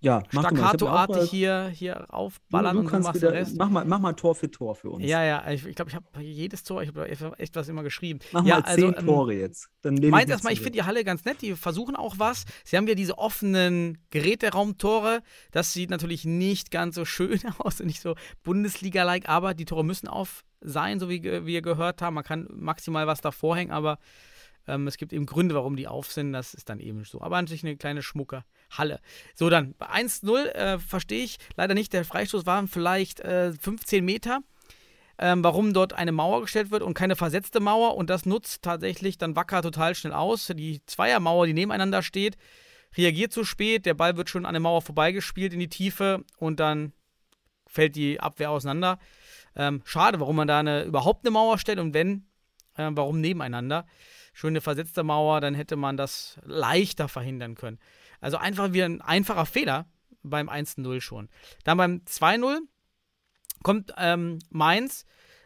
Ja, du staccatoartig hier, hier du, aufballern du und du kannst machst wieder, den Rest? mach, mal, mach mal Tor für Tor für uns. Ja, ja, ich glaube, ich, glaub, ich habe jedes Tor, ich habe echt, echt was immer geschrieben. Mach ja, mal zehn ähm, Tore jetzt. Dann mich erstmal, ich finde die Halle ganz nett, die versuchen auch was. Sie haben ja diese offenen Geräteraumtore. Das sieht natürlich nicht ganz so schön aus und nicht so Bundesliga-like, aber die Tore müssen auf sein, so wie wir gehört haben. Man kann maximal was davor hängen, aber ähm, es gibt eben Gründe, warum die auf sind. Das ist dann eben so. Aber natürlich eine kleine schmucke Halle. So, dann bei 1-0 äh, verstehe ich leider nicht. Der Freistoß waren vielleicht äh, 15 Meter ähm, warum dort eine Mauer gestellt wird und keine versetzte Mauer. Und das nutzt tatsächlich dann Wacker total schnell aus. Die Zweiermauer, die nebeneinander steht, reagiert zu spät. Der Ball wird schon an der Mauer vorbeigespielt in die Tiefe und dann fällt die Abwehr auseinander. Ähm, schade, warum man da eine, überhaupt eine Mauer stellt und wenn, äh, warum nebeneinander. Schöne versetzte Mauer, dann hätte man das leichter verhindern können. Also einfach wie ein einfacher Fehler beim 1-0 schon. Dann beim 2-0 kommt ähm, Mainz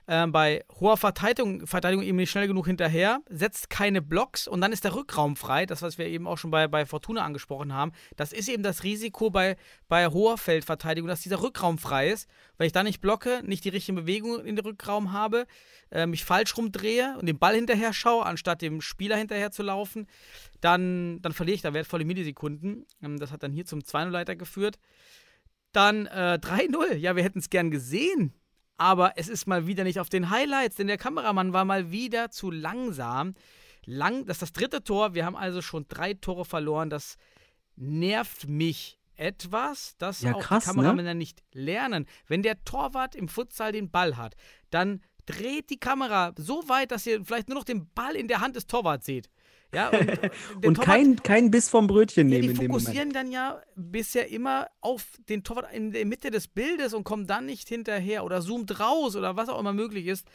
ähm, bei hoher Verteidigung, Verteidigung eben nicht schnell genug hinterher, setzt keine Blocks und dann ist der Rückraum frei. Das, was wir eben auch schon bei, bei Fortuna angesprochen haben. Das ist eben das Risiko bei, bei hoher Feldverteidigung, dass dieser Rückraum frei ist. Weil ich da nicht blocke, nicht die richtige Bewegung in den Rückraum habe, äh, mich falsch rumdrehe und den Ball hinterher schaue, anstatt dem Spieler hinterher zu laufen, dann, dann verliere ich da wertvolle Millisekunden. Ähm, das hat dann hier zum 2-0-Leiter geführt. Dann äh, 3-0. Ja, wir hätten es gern gesehen. Aber es ist mal wieder nicht auf den Highlights, denn der Kameramann war mal wieder zu langsam. Lang, das ist das dritte Tor. Wir haben also schon drei Tore verloren. Das nervt mich etwas, dass Ja, auch krass, die ne? Kameramänner nicht lernen. Wenn der Torwart im Futsal den Ball hat, dann dreht die Kamera so weit, dass ihr vielleicht nur noch den Ball in der Hand des Torwarts seht. Ja, und, Und kein, kein Biss vom Brötchen ja, nehmen die in dem Moment. fokussieren dann ja bisher immer auf den Torwart in der Mitte des Bildes und kommen dann nicht hinterher oder zoomt raus oder was auch immer möglich ist.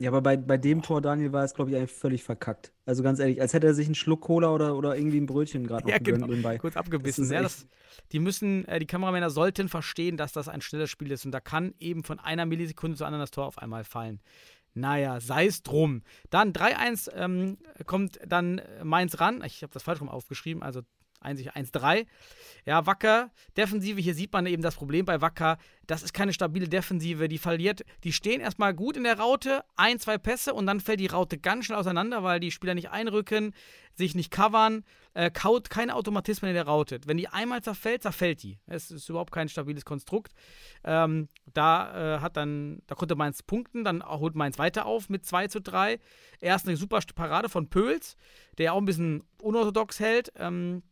Ja, aber bei, bei dem Tor, Daniel, war es, glaube ich, eigentlich völlig verkackt. Also ganz ehrlich, als hätte er sich einen Schluck Cola oder, oder irgendwie ein Brötchen gerade noch Ja, genau. nebenbei. Kurz abgebissen. Das Ja, das, die müssen, äh, die Kameramänner sollten verstehen, dass das ein schnelles Spiel ist und da kann eben von einer Millisekunde zur anderen das Tor auf einmal fallen. Naja, sei es drum. Dann 3-1 ähm, kommt dann Mainz ran. Ich habe das falsch rum aufgeschrieben, also 1-3. Ja, Wacker, Defensive, hier sieht man eben das Problem bei Wacker. Das ist keine stabile Defensive. Die verliert, die stehen erstmal gut in der Raute, ein, zwei Pässe und dann fällt die Raute ganz schnell auseinander, weil die Spieler nicht einrücken, sich nicht covern, äh, kaut keine Automatismen in der Raute. Wenn die einmal zerfällt, zerfällt die. Es ist überhaupt kein stabiles Konstrukt. Ähm, da äh, hat dann, da konnte Mainz punkten, dann holt Mainz weiter auf mit 2 zu 3. Erst eine super Parade von Pöls, der auch ein bisschen unorthodox hält. Ähm,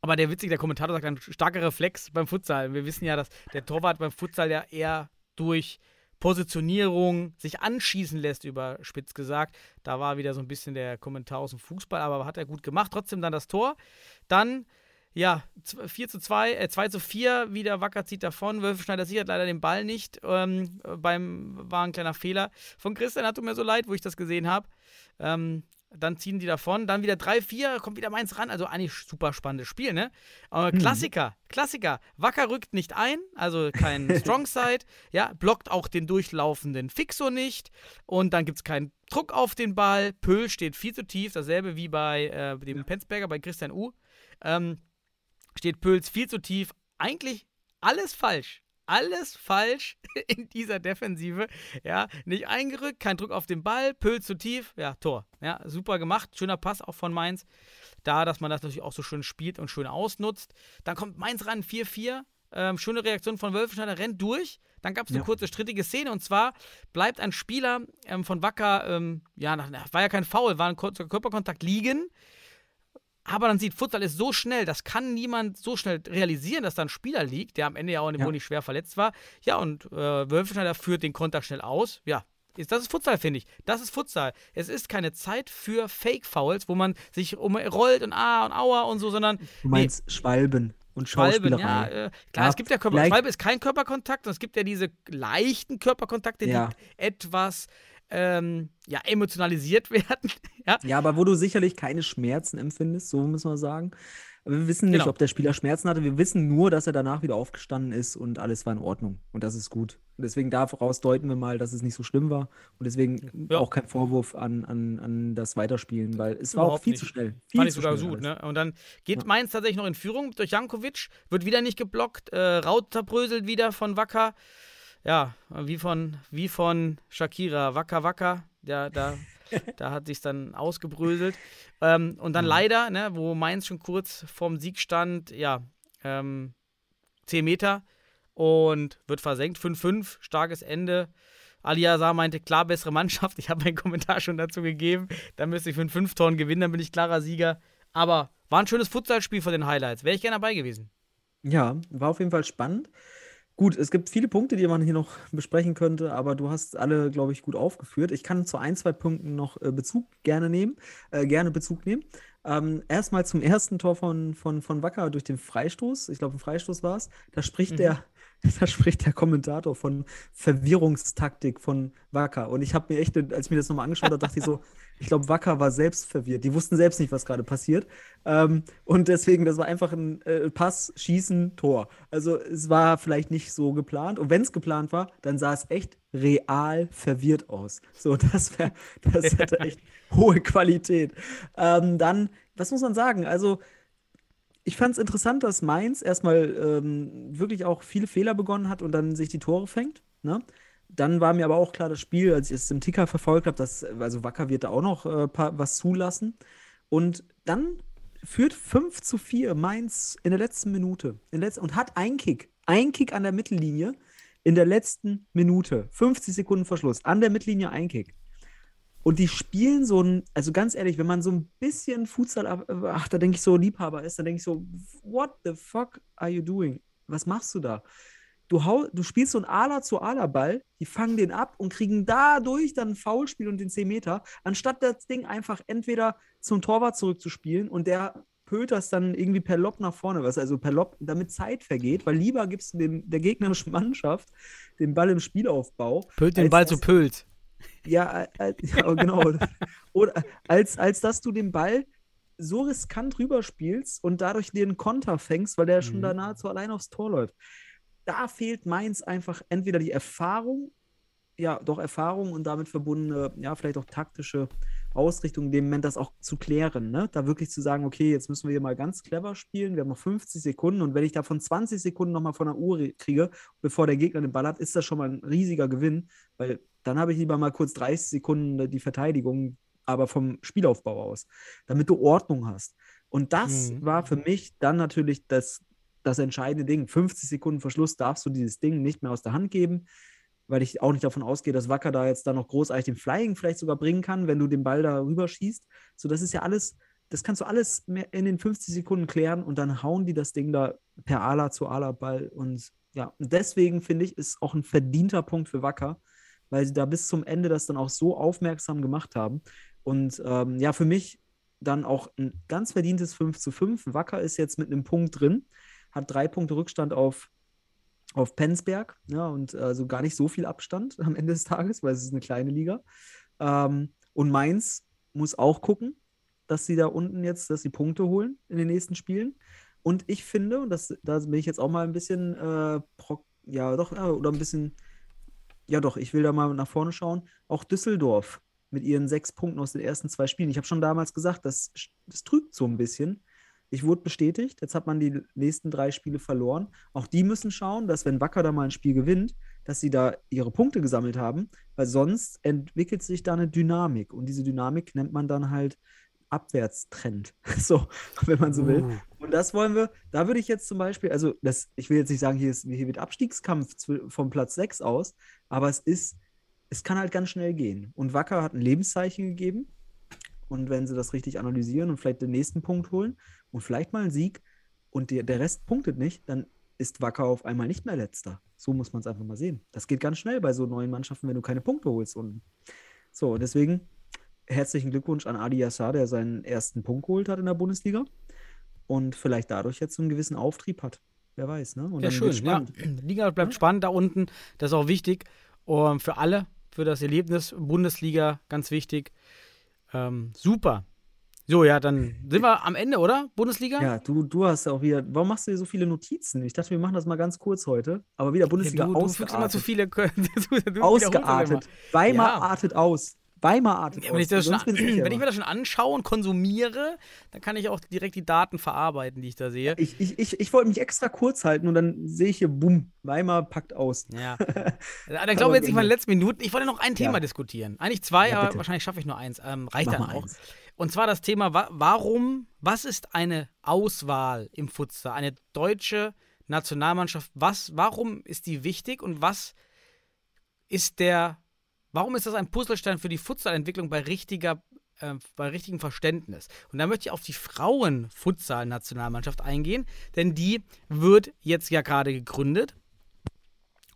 aber der witzige, der Kommentator sagt dann starker Reflex beim Futsal. Wir wissen ja, dass der Torwart beim Futsal ja eher durch Positionierung sich anschießen lässt, überspitzt gesagt. Da war wieder so ein bisschen der Kommentar aus dem Fußball, aber hat er gut gemacht. Trotzdem dann das Tor. Dann, ja, 4 zu 2, äh, 2 zu 4, wieder Wacker zieht davon. Wölfenschneider sichert leider den Ball nicht. Ähm, beim, war ein kleiner Fehler von Christian, hat mir so leid, wo ich das gesehen habe. Ähm, dann ziehen die davon, dann wieder 3-4, kommt wieder Mainz ran. Also eigentlich super spannendes Spiel, ne? Aber Klassiker, Klassiker. Wacker rückt nicht ein, also kein Strongside, ja, blockt auch den durchlaufenden Fixo nicht. Und dann gibt es keinen Druck auf den Ball. Pöhl steht viel zu tief, dasselbe wie bei äh, dem Penzberger, bei Christian U. Ähm, steht Pöls viel zu tief. Eigentlich alles falsch. Alles falsch in dieser Defensive. Ja, nicht eingerückt, kein Druck auf den Ball, Pöl zu tief, ja, Tor. Ja, super gemacht, schöner Pass auch von Mainz. Da, dass man das natürlich auch so schön spielt und schön ausnutzt. Dann kommt Mainz ran, 4-4. Ähm, schöne Reaktion von Wölfenschneider, rennt durch. Dann gab es eine Ja. kurze strittige Szene und zwar bleibt ein Spieler ähm, von Wacker, ähm, ja, nach, war ja kein Foul, war ein kurzer Körperkontakt liegen. Aber dann sieht Futsal ist so schnell, das kann niemand so schnell realisieren, dass da ein Spieler liegt, der am Ende ja auch Ja. wohl nicht schwer verletzt war. Ja, und äh, Wölfenschneider führt den Kontakt schnell aus. Ja, ist, das ist Futsal, finde ich. Das ist Futsal. Es ist keine Zeit für Fake-Fouls, wo man sich umrollt und ah und aua und so, sondern Du meinst Schwalben und Schwalben, ja, äh, klar, Ja, es gibt ja Körper, Schwalbe ist kein Körperkontakt, und es gibt ja diese leichten Körperkontakte, Ja. die etwas ähm, ja, emotionalisiert werden. ja. Ja, aber wo du sicherlich keine Schmerzen empfindest, so muss man sagen. Aber wir wissen nicht, Genau. ob der Spieler Schmerzen hatte. Wir wissen nur, dass er danach wieder aufgestanden ist und alles war in Ordnung. Und das ist gut. Und deswegen daraus deuten wir mal, dass es nicht so schlimm war. Und deswegen Ja. auch kein Vorwurf an, an, an das Weiterspielen, weil es war auch Überhaupt viel nicht. zu schnell. Viel Fand ich sogar gut, ne? Und dann geht Ja. Mainz tatsächlich noch in Führung durch Jankovic, wird wieder nicht geblockt, äh, Raut zerbröselt wieder von Wacker. Ja, wie von, wie von Shakira, Wacker Wacker, der, da, da hat sich dann ausgebröselt. Ähm, und dann leider, ne, wo Mainz schon kurz vorm Sieg stand, ja, ähm, 10 Meter und wird versenkt. 5-5, starkes Ende. Ali Azar meinte, klar, bessere Mannschaft. Ich habe meinen Kommentar schon dazu gegeben. Da müsste ich für einen 5-Toren gewinnen, dann bin ich klarer Sieger. Aber war ein schönes Futsalspiel von den Highlights. Wäre ich gerne dabei gewesen. Ja, war auf jeden Fall spannend. Gut, es gibt viele Punkte, die man hier noch besprechen könnte, aber du hast alle, glaube ich, gut aufgeführt. Ich kann zu ein, zwei Punkten noch äh, Bezug gerne nehmen, äh, gerne Bezug nehmen. Ähm, erstmal zum ersten Tor von, von, von Wacker durch den Freistoß. Ich glaube, ein Freistoß war es. Da spricht Mhm. der, da spricht der Kommentator von Verwirrungstaktik von Wacker. Und ich habe mir echt, als ich mir das nochmal angeschaut habe, dachte ich so, ich glaube, Wacker war selbst verwirrt. Die wussten selbst nicht, was gerade passiert. Ähm, und deswegen, das war einfach ein äh, Pass, Schießen, Tor. Also es war vielleicht nicht so geplant. Und wenn es geplant war, dann sah es echt real verwirrt aus. So, das wäre, das hätte echt hohe Qualität. Ähm, dann, was muss man sagen? Also, ich fand es interessant, dass Mainz erstmal ähm, wirklich auch viele Fehler begonnen hat und dann sich die Tore fängt. Ne? Dann war mir aber auch klar, das Spiel, als ich es im Ticker verfolgt habe, dass also Wacker wird da auch noch äh, was zulassen. Und dann führt 5 zu 4 Mainz in der letzten Minute in der letzten, und hat einen Kick. Ein Kick an der Mittellinie in der letzten Minute. 50 Sekunden Verschluss. An der Mittellinie ein Kick. Und die spielen so ein, also ganz ehrlich, wenn man so ein bisschen Futsal, ach, da denke ich so Liebhaber ist, dann denke ich so, what the fuck are you doing? Was machst du da? Du, hau, du spielst so ein Ala zu Ala Ball, die fangen den ab und kriegen dadurch dann ein Foulspiel und den 10 Meter, anstatt das Ding einfach entweder zum Torwart zurückzuspielen und der das dann irgendwie per Lob nach vorne, was also per Lob, damit Zeit vergeht, weil lieber gibst du dem, der gegnerischen Mannschaft den Ball im Spielaufbau. Pölt den Ball zu Pölt. Ja, äh, ja genau. Oder als, als dass du den Ball so riskant rüberspielst und dadurch einen Konter fängst, weil der schon Mhm. da nahezu allein aufs Tor läuft. Da fehlt Mainz einfach entweder die Erfahrung, ja, doch Erfahrung und damit verbundene, ja, vielleicht auch taktische Ausrichtung, in dem Moment das auch zu klären, ne? Da wirklich zu sagen, okay, jetzt müssen wir hier mal ganz clever spielen, wir haben noch 50 Sekunden und wenn ich davon 20 Sekunden nochmal von der Uhr kriege, bevor der Gegner den Ball hat, ist das schon mal ein riesiger Gewinn, weil dann habe ich lieber mal kurz 30 Sekunden die Verteidigung, aber vom Spielaufbau aus, damit du Ordnung hast. Und das Mhm. war für mich dann natürlich das, das entscheidende Ding. 50 Sekunden Verschluss darfst du dieses Ding nicht mehr aus der Hand geben, weil ich auch nicht davon ausgehe, dass Wacker da jetzt dann noch großartig den Flying vielleicht sogar bringen kann, wenn du den Ball da rüberschießt. So, das ist ja alles, das kannst du alles in den 50 Sekunden klären und dann hauen die das Ding da per Ala zu Ala Ball. Und ja, und deswegen finde ich, ist auch ein verdienter Punkt für Wacker, weil sie da bis zum Ende das dann auch so aufmerksam gemacht haben. Und ähm, ja, für mich dann auch ein ganz verdientes 5 zu 5. Wacker ist jetzt mit einem Punkt drin, hat drei Punkte Rückstand auf, auf Penzberg, ja, und also gar nicht so viel Abstand am Ende des Tages, weil es ist eine kleine Liga. Ähm, und Mainz muss auch gucken, dass sie da unten jetzt, dass sie Punkte holen in den nächsten Spielen. Und ich finde, und das, da bin ich jetzt auch mal ein bisschen, äh, pro, ja, doch, äh, oder ein bisschen, ja, doch, ich will da mal nach vorne schauen. Auch Düsseldorf mit ihren sechs Punkten aus den ersten zwei Spielen. Ich habe schon damals gesagt, das, das trügt so ein bisschen. Ich wurde bestätigt, jetzt hat man die nächsten drei Spiele verloren. Auch die müssen schauen, dass wenn Wacker da mal ein Spiel gewinnt, dass sie da ihre Punkte gesammelt haben, weil sonst entwickelt sich da eine Dynamik. Und diese Dynamik nennt man dann halt Abwärtstrend. So, wenn man so will. Uh. Und das wollen wir, da würde ich jetzt zum Beispiel, also das, ich will jetzt nicht sagen, hier, ist, hier wird Abstiegskampf vom Platz 6 aus, aber es ist, es kann halt ganz schnell gehen. Und Wacker hat ein Lebenszeichen gegeben. Und wenn sie das richtig analysieren und vielleicht den nächsten Punkt holen und vielleicht mal einen Sieg und der, der Rest punktet nicht, dann ist Wacker auf einmal nicht mehr letzter. So muss man es einfach mal sehen. Das geht ganz schnell bei so neuen Mannschaften, wenn du keine Punkte holst. Und so, deswegen herzlichen Glückwunsch an Adi Yassar, der seinen ersten Punkt geholt hat in der Bundesliga und vielleicht dadurch jetzt so einen gewissen Auftrieb hat. Wer weiß, ne? Und Ja, schön. Ja. Die Liga bleibt spannend da unten. Das ist auch wichtig ähm, für alle. für das Erlebnis Bundesliga, ganz wichtig. Ähm, super. So, ja, dann sind wir am Ende, oder? Bundesliga? Ja, du, du hast ja auch wieder. Warum machst du dir so viele Notizen? Ich dachte, wir machen das mal ganz kurz heute. Aber wieder Bundesliga du, du fügst immer zu ausgeartet. viele. Du, du Ausgeartet. Weimar Ja. artet aus. Weimar artet Ja, wenn, ich schon, wenn ich mir das schon anschaue und konsumiere, dann kann ich auch direkt die Daten verarbeiten, die ich da sehe. ich, ich, ich, ich wollte mich extra kurz halten und dann sehe ich hier, bumm, Weimar packt aus. Ja. Dann glaube ich jetzt nicht mal in den letzten Minuten. Ich wollte noch ein Thema Ja. diskutieren. Eigentlich zwei, Ja, aber wahrscheinlich schaffe ich nur eins. Ähm, reicht Mach dann auch. eins. Und zwar das Thema, wa warum, was ist eine Auswahl im Futsal? Eine deutsche Nationalmannschaft, was, warum ist die wichtig und was ist der, warum ist das ein Puzzlestein für die Futsalentwicklung bei richtiger, äh, bei richtigem Verständnis? Und da möchte ich auf die Frauen-Futsal-Nationalmannschaft eingehen, denn die wird jetzt ja gerade gegründet.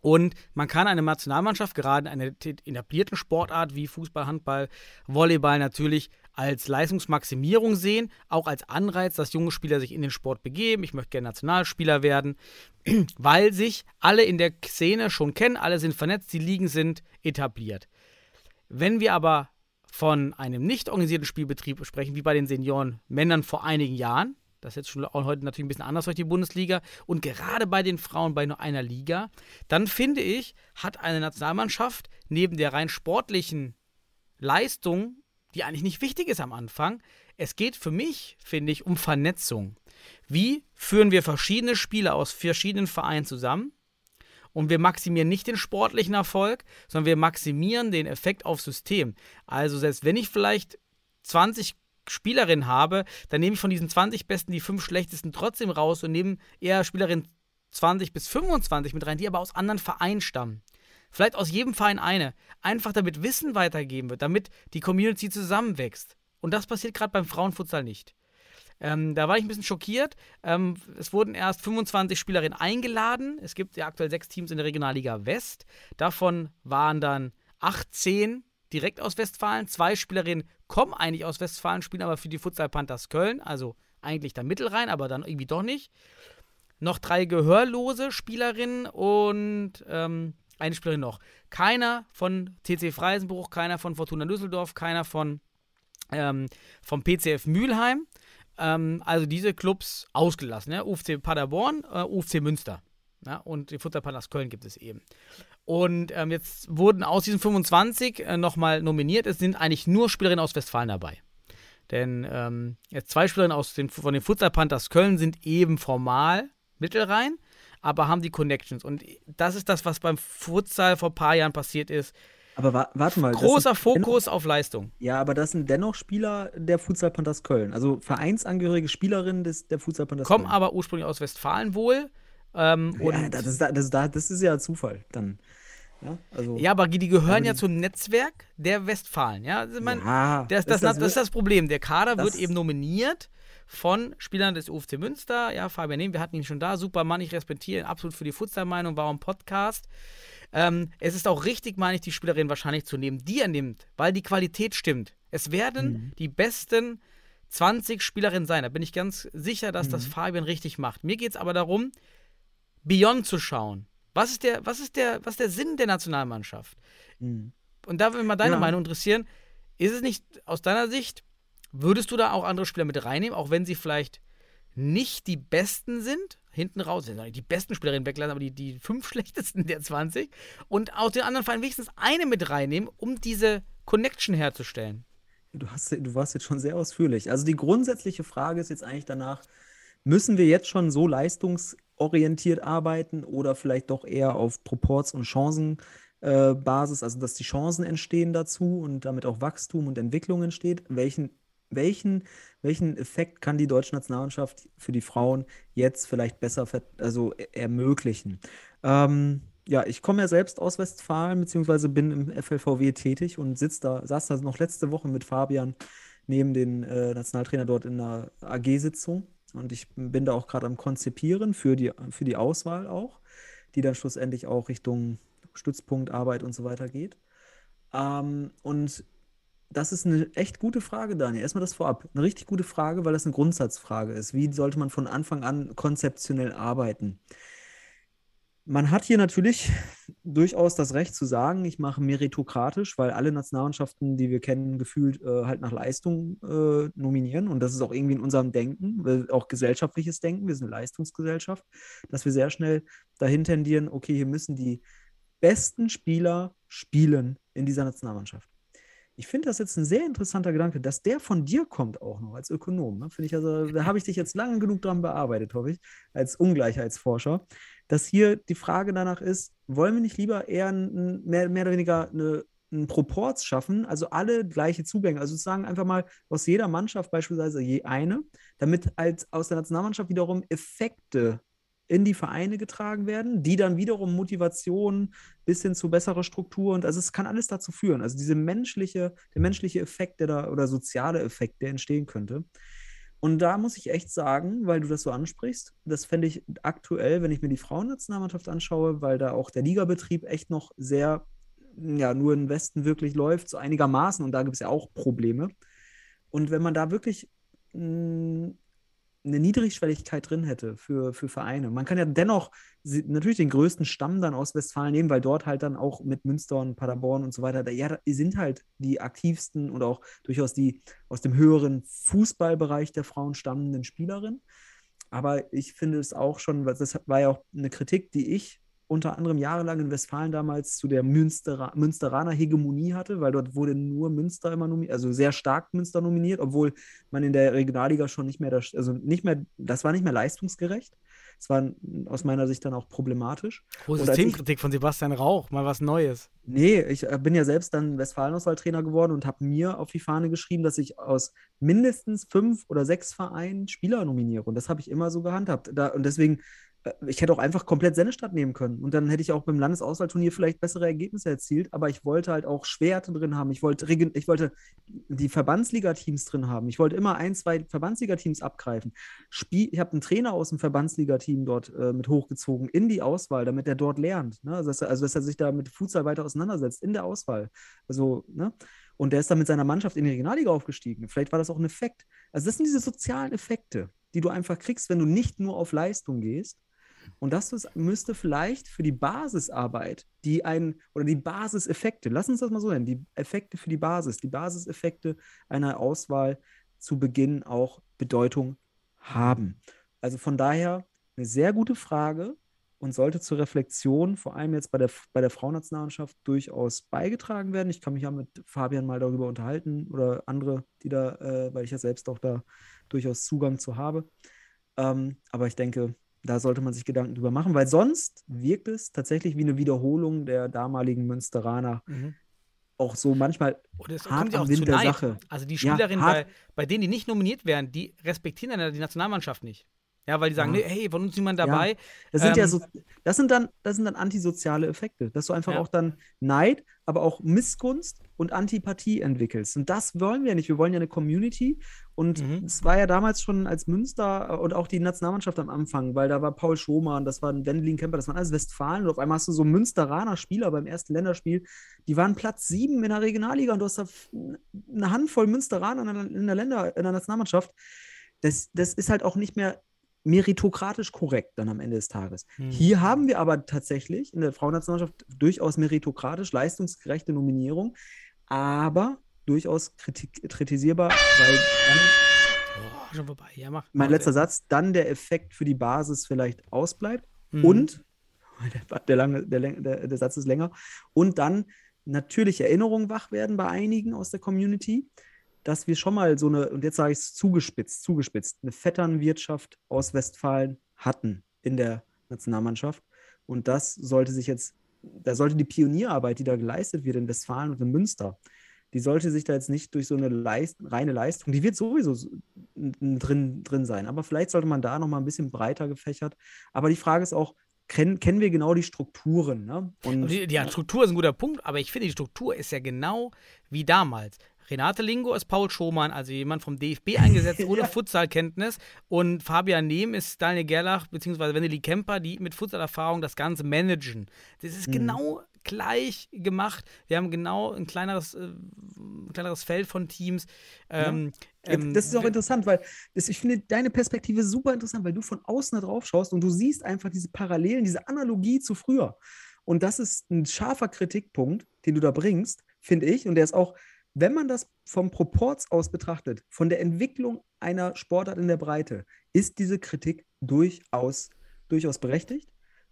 Und man kann eine Nationalmannschaft, gerade in einer etablierten Sportart wie Fußball, Handball, Volleyball natürlich als Leistungsmaximierung sehen, auch als Anreiz, dass junge Spieler sich in den Sport begeben. Ich möchte gerne Nationalspieler werden, weil sich alle in der Szene schon kennen, alle sind vernetzt, die Ligen sind etabliert. Wenn wir aber von einem nicht organisierten Spielbetrieb sprechen, wie bei den Senioren Männern vor einigen Jahren, das ist jetzt schon heute natürlich ein bisschen anders durch die Bundesliga und gerade bei den Frauen bei nur einer Liga, dann finde ich, hat eine Nationalmannschaft neben der rein sportlichen Leistung, die eigentlich nicht wichtig ist am Anfang, es geht für mich, finde ich, um Vernetzung. Wie führen wir verschiedene Spieler aus verschiedenen Vereinen zusammen? Und wir maximieren nicht den sportlichen Erfolg, sondern wir maximieren den Effekt aufs System. Also selbst wenn ich vielleicht 20 Spielerinnen habe, dann nehme ich von diesen 20 Besten die fünf schlechtesten trotzdem raus und nehme eher Spielerinnen 20 bis 25 mit rein, die aber aus anderen Vereinen stammen. Vielleicht aus jedem Verein eine. Einfach damit Wissen weitergeben wird, damit die Community zusammenwächst. Und das passiert gerade beim Frauenfutsal nicht. Ähm, da war ich ein bisschen schockiert. Ähm, es wurden erst 25 Spielerinnen eingeladen. Es gibt ja aktuell sechs Teams in der Regionalliga West. Davon waren dann 18 direkt aus Westfalen. Zwei Spielerinnen kommen eigentlich aus Westfalen, spielen aber für die Futsal Panthers Köln. Also eigentlich da Mittelrhein, aber dann irgendwie doch nicht. Noch drei gehörlose Spielerinnen und ähm, eine Spielerin noch. Keiner von TC Freisenbruch, keiner von Fortuna Düsseldorf, keiner von ähm, vom PCF Mülheim. Ähm, also diese Clubs ausgelassen. Ja? UFC Paderborn, äh, UFC Münster. Ja? Und die Futsal Panthers Köln gibt es eben. Und ähm, jetzt wurden aus diesen 25 äh, nochmal nominiert. Es sind eigentlich nur Spielerinnen aus Westfalen dabei. Denn ähm, jetzt zwei Spielerinnen aus den, von den Futsal Panthers Köln sind eben formal Mittelrhein, aber haben die Connections. Und das ist das, was beim Futsal vor ein paar Jahren passiert ist. Aber wa warte mal. das Großer dennoch- Fokus auf Leistung. Ja, aber das sind dennoch Spieler der Futsal Panthers Köln. Also vereinsangehörige Spielerinnen des, der Futsal Panthers Kommen Köln. aber ursprünglich aus Westfalen wohl. Ähm, ja, das, ist, das, ist, das ist ja Zufall dann. Ja, also, Ja, aber die, gehören Also ja zum Netzwerk der Westfalen. Ja, also man, Ja, das, das, das, ist ist das Problem. Der Kader das- wird eben nominiert von Spielern des UFC Münster. Ja, Fabian Nehm, wir hatten ihn schon da. Super Mann, ich respektiere ihn absolut für die Futsal-Meinung, war im Podcast. Ähm, es ist auch richtig, meine ich, die Spielerin wahrscheinlich zu nehmen, die er nimmt, weil die Qualität stimmt. Es werden Mhm. die besten 20 Spielerinnen sein. Da bin ich ganz sicher, dass das Mhm. Fabian richtig macht. Mir geht es aber darum, Beyond zu schauen. Was ist der, was ist der, was ist der Sinn der Nationalmannschaft? Mhm. Und da würde mich mal deine Ja. Meinung interessieren. Ist es nicht aus deiner Sicht, würdest du da auch andere Spieler mit reinnehmen, auch wenn sie vielleicht nicht die besten sind? Hinten raus die besten Spielerinnen weglassen, aber die, die fünf schlechtesten der 20. Und aus den anderen Vereinen wenigstens eine mit reinnehmen, um diese Connection herzustellen. Du, hast, du warst jetzt schon sehr ausführlich. Also die grundsätzliche Frage ist jetzt eigentlich danach, müssen wir jetzt schon so leistungsorientiert arbeiten oder vielleicht doch eher auf Proports- und Chancenbasis, äh, also dass die Chancen entstehen dazu und damit auch Wachstum und Entwicklung entsteht? Welchen, welchen, welchen Effekt kann die deutsche Nationalmannschaft für die Frauen jetzt vielleicht besser also e- ermöglichen? Ähm, ja, ich komme ja selbst aus Westfalen, beziehungsweise bin im FLVW tätig und sitz da, saß da noch letzte Woche mit Fabian neben den äh, Nationaltrainer dort in einer AG-Sitzung. Und ich bin da auch gerade am Konzipieren für die, für die Auswahl auch, die dann schlussendlich auch Richtung Stützpunktarbeit und so weiter geht. Ähm, und das ist eine echt gute Frage, Daniel. Erstmal das vorab. Eine richtig gute Frage, weil das eine Grundsatzfrage ist. Wie sollte man von Anfang an konzeptionell arbeiten? Man hat hier natürlich durchaus das Recht zu sagen, ich mache meritokratisch, weil alle Nationalmannschaften, die wir kennen, gefühlt äh, halt nach Leistung äh, nominieren. Und das ist auch irgendwie in unserem Denken, auch gesellschaftliches Denken. Wir sind eine Leistungsgesellschaft, dass wir sehr schnell dahin tendieren, okay, hier müssen die besten Spieler spielen in dieser Nationalmannschaft. Ich finde das jetzt ein sehr interessanter Gedanke, dass der von dir kommt auch noch als Ökonom. Ne? Ich also, da habe ich dich jetzt lange genug dran bearbeitet, hoffe ich, als Ungleichheitsforscher, dass hier die Frage danach ist, wollen wir nicht lieber eher ein, mehr, mehr oder weniger eine, einen Proporz schaffen, also alle gleiche Zugänge, also sozusagen einfach mal aus jeder Mannschaft beispielsweise je eine, damit halt aus der Nationalmannschaft wiederum Effekte in die Vereine getragen werden, die dann wiederum Motivation bis hin zu besserer Struktur und also es kann alles dazu führen. Also diese menschliche, der menschliche Effekt, der da oder soziale Effekt, der entstehen könnte. Und da muss ich echt sagen, weil du das so ansprichst, das fände ich aktuell, wenn ich mir die Frauennationalmannschaft anschaue, weil da auch der Ligabetrieb echt noch sehr, ja, nur im Westen wirklich läuft, so einigermaßen und da gibt es ja auch Probleme. Und wenn man da wirklich mh, eine Niedrigschwelligkeit drin hätte für, für Vereine. Man kann ja dennoch natürlich den größten Stamm dann aus Westfalen nehmen, weil dort halt dann auch mit Münster und Paderborn und so weiter, da, ja, die sind halt die aktivsten und auch durchaus die aus dem höheren Fußballbereich der Frauen stammenden Spielerinnen. Aber ich finde es auch schon, das war ja auch eine Kritik, die ich unter anderem jahrelang in Westfalen damals zu der Münstera Münsteraner Hegemonie hatte, weil dort wurde nur Münster immer nominiert, also sehr stark Münster nominiert, obwohl man in der Regionalliga schon nicht mehr, das, also nicht mehr, das war nicht mehr leistungsgerecht. Das war aus meiner Sicht dann auch problematisch. Hohe Systemkritik von Sebastian Rauch, mal was Neues. Nee, ich äh, bin ja selbst dann Westfalen-Auswahltrainer geworden und habe mir auf die Fahne geschrieben, dass ich aus mindestens fünf oder sechs Vereinen Spieler nominiere. Und das habe ich immer so gehandhabt. Da, und deswegen ich hätte auch einfach komplett Sennestadt nehmen können. Und dann hätte ich auch beim Landesauswahlturnier vielleicht bessere Ergebnisse erzielt. Aber ich wollte halt auch Schwerte drin haben. Ich wollte, ich wollte die Verbandsliga-Teams drin haben. Ich wollte immer ein, zwei Verbandsliga-Teams abgreifen. Spiel, ich habe einen Trainer aus dem Verbandsliga-Team dort äh, mit hochgezogen in die Auswahl, damit er dort lernt. Ne? Also, dass er, also, dass er sich da mit Futsal weiter auseinandersetzt in der Auswahl. Also, ne? Und der ist dann mit seiner Mannschaft in die Regionalliga aufgestiegen. Vielleicht war das auch ein Effekt. Also, das sind diese sozialen Effekte, die du einfach kriegst, wenn du nicht nur auf Leistung gehst, und das müsste vielleicht für die Basisarbeit, die ein, oder die Basiseffekte, lass uns das mal so nennen, die Effekte für die Basis, die Basiseffekte einer Auswahl zu Beginn auch Bedeutung haben. Also von daher eine sehr gute Frage und sollte zur Reflexion, vor allem jetzt bei der, bei der Frauennationalmannschaft, durchaus beigetragen werden. Ich kann mich ja mit Fabian mal darüber unterhalten oder andere, die da, äh, weil ich ja selbst auch da durchaus Zugang zu habe. Ähm, aber ich denke, da sollte man sich Gedanken drüber machen, weil sonst wirkt es tatsächlich wie eine Wiederholung der damaligen Münsteraner. Mhm. Auch so manchmal Oder es hart auch zu der Sache. Also die Spielerinnen, ja, bei, bei denen, die nicht nominiert werden, die respektieren dann die Nationalmannschaft nicht. Ja, weil die sagen, ja. nee, hey, von uns niemand dabei. Ja. Das sind ähm, ja so, das sind dann, das sind dann antisoziale Effekte, dass du einfach ja. auch dann Neid, aber auch Missgunst und Antipathie entwickelst. Und das wollen wir nicht. Wir wollen ja eine Community. Und es mhm. war ja damals schon als Münster äh, und auch die Nationalmannschaft am Anfang, weil da war Paul Schomann, das war ein Wendelin Kemper, das waren alles Westfalen. Und auf einmal hast du so Münsteraner Spieler beim ersten Länderspiel, die waren Platz sieben in der Regionalliga und du hast da eine Handvoll Münsteraner in der, Länder, in der Nationalmannschaft. Das, das ist halt auch nicht mehr meritokratisch korrekt dann am Ende des Tages. Hm. Hier haben wir aber tatsächlich in der Frauennationalmannschaft durchaus meritokratisch leistungsgerechte Nominierung, aber durchaus kritisierbar, weil dann oh, schon vorbei. Ja, mach, mein letzter Satz, dann der Effekt für die Basis vielleicht ausbleibt hm. und der, der, lange, der, der, der Satz ist länger und dann natürlich Erinnerungen wach werden bei einigen aus der Community dass wir schon mal so eine, und jetzt sage ich es zugespitzt, zugespitzt, eine Vetternwirtschaft aus Westfalen hatten in der Nationalmannschaft. Und das sollte sich jetzt, da sollte die Pionierarbeit, die da geleistet wird in Westfalen und in Münster, die sollte sich da jetzt nicht durch so eine Leist reine Leistung, die wird sowieso drin, drin sein, aber vielleicht sollte man da nochmal ein bisschen breiter gefächert. Aber die Frage ist auch, kennen, kennen wir genau die Strukturen. Ne? Und, die, ja, Struktur ist ein guter Punkt, aber ich finde, die Struktur ist ja genau wie damals. Renate Lingo ist Paul Schomann, also jemand vom DFB eingesetzt, ohne Futsalkenntnis. Und Fabian Nehm ist Daniel Gerlach bzw. Wendeli Kemper, die mit Futsalerfahrung das Ganze managen. Das ist mhm. genau gleich gemacht. Wir haben genau ein kleineres, äh, kleineres Feld von Teams. Ähm, ja. ähm, das ist auch interessant, weil das, ich finde deine Perspektive super interessant, weil du von außen da drauf schaust und du siehst einfach diese Parallelen, diese Analogie zu früher. Und das ist ein scharfer Kritikpunkt, den du da bringst, finde ich. Und der ist auch, wenn man das vom Proports aus betrachtet, von der Entwicklung einer Sportart in der Breite, ist diese Kritik durchaus, durchaus berechtigt.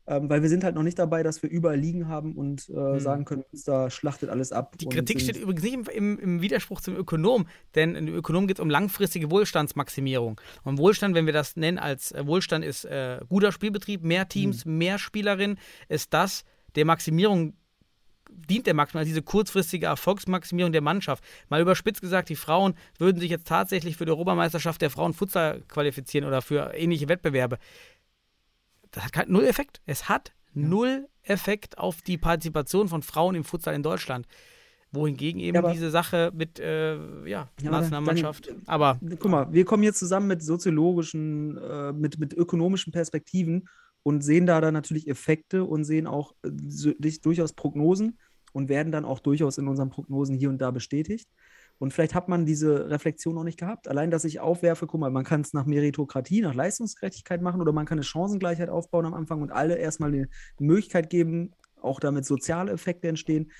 Ähm, weil wir sind halt noch nicht dabei, dass wir überall liegen haben und äh, Hm. sagen können, da schlachtet alles ab. Die Kritik steht übrigens nicht im, im, im Widerspruch zum Ökonom, denn im Ökonom geht es um langfristige Wohlstandsmaximierung. Und Wohlstand, wenn wir das nennen als äh, Wohlstand, ist äh, guter Spielbetrieb, mehr Teams, mehr Spielerinnen, ist das der Maximierung, dient der also diese kurzfristige Erfolgsmaximierung der Mannschaft. Mal überspitzt gesagt, die Frauen würden sich jetzt tatsächlich für die Europameisterschaft der Frauen Futsal qualifizieren oder für ähnliche Wettbewerbe. Das hat null Effekt. Es hat null Effekt auf die Partizipation von Frauen im Futsal in Deutschland. Wohingegen eben Ja, diese Sache mit äh, ja, Ja, aber Nationalmannschaft. dann- aber Guck mal, wir kommen jetzt zusammen mit soziologischen, äh, mit, mit ökonomischen Perspektiven und sehen da dann natürlich Effekte und sehen auch äh, durchaus Prognosen und werden dann auch durchaus in unseren Prognosen hier und da bestätigt. Und vielleicht hat man diese Reflexion noch nicht gehabt. Allein, dass ich aufwerfe, guck mal, man kann es nach Meritokratie, nach Leistungsgerechtigkeit machen oder man kann eine Chancengleichheit aufbauen am Anfang und alle erstmal eine Möglichkeit geben, auch damit soziale Effekte entstehen.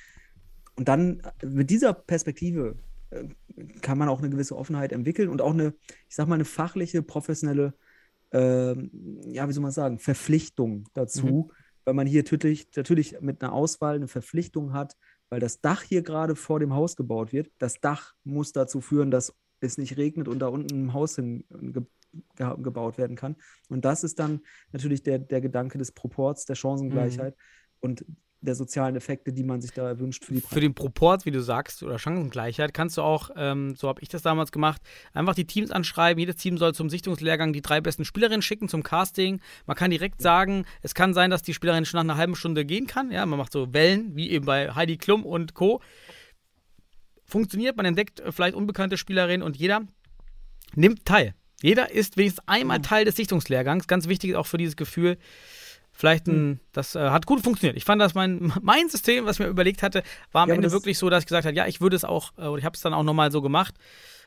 Und dann äh, mit dieser Perspektive äh, kann man auch eine gewisse Offenheit entwickeln und auch eine, ich sag mal, eine fachliche, professionelle, ähm, ja, wie soll man sagen, Verpflichtung dazu, weil man hier natürlich, natürlich mit einer Auswahl eine Verpflichtung hat, weil das Dach hier gerade vor dem Haus gebaut wird. Das Dach muss dazu führen, dass es nicht regnet und da unten ein Haus hin ge gebaut werden kann. Und das ist dann natürlich der, der Gedanke des Proports, der Chancengleichheit und der sozialen Effekte, die man sich da wünscht für die für den Proport, wie du sagst, oder Chancengleichheit, kannst du auch, ähm, so habe ich das damals gemacht, einfach die Teams anschreiben. Jedes Team soll zum Sichtungslehrgang die drei besten Spielerinnen schicken zum Casting. Man kann direkt sagen, es kann sein, dass die Spielerin schon nach einer halben Stunde gehen kann. Ja, man macht so Wellen, wie eben bei Heidi Klum und Co. Funktioniert, man entdeckt vielleicht unbekannte Spielerinnen und jeder nimmt teil. Jeder ist wenigstens einmal Teil des Sichtungslehrgangs. Ganz wichtig ist auch für dieses Gefühl, Vielleicht ein, das äh, hat gut funktioniert. Ich fand, dass mein, mein System, was ich mir überlegt hatte, war am Ja, Ende wirklich so, dass ich gesagt habe, ja, ich würde es auch, äh, ich habe es dann auch nochmal so gemacht.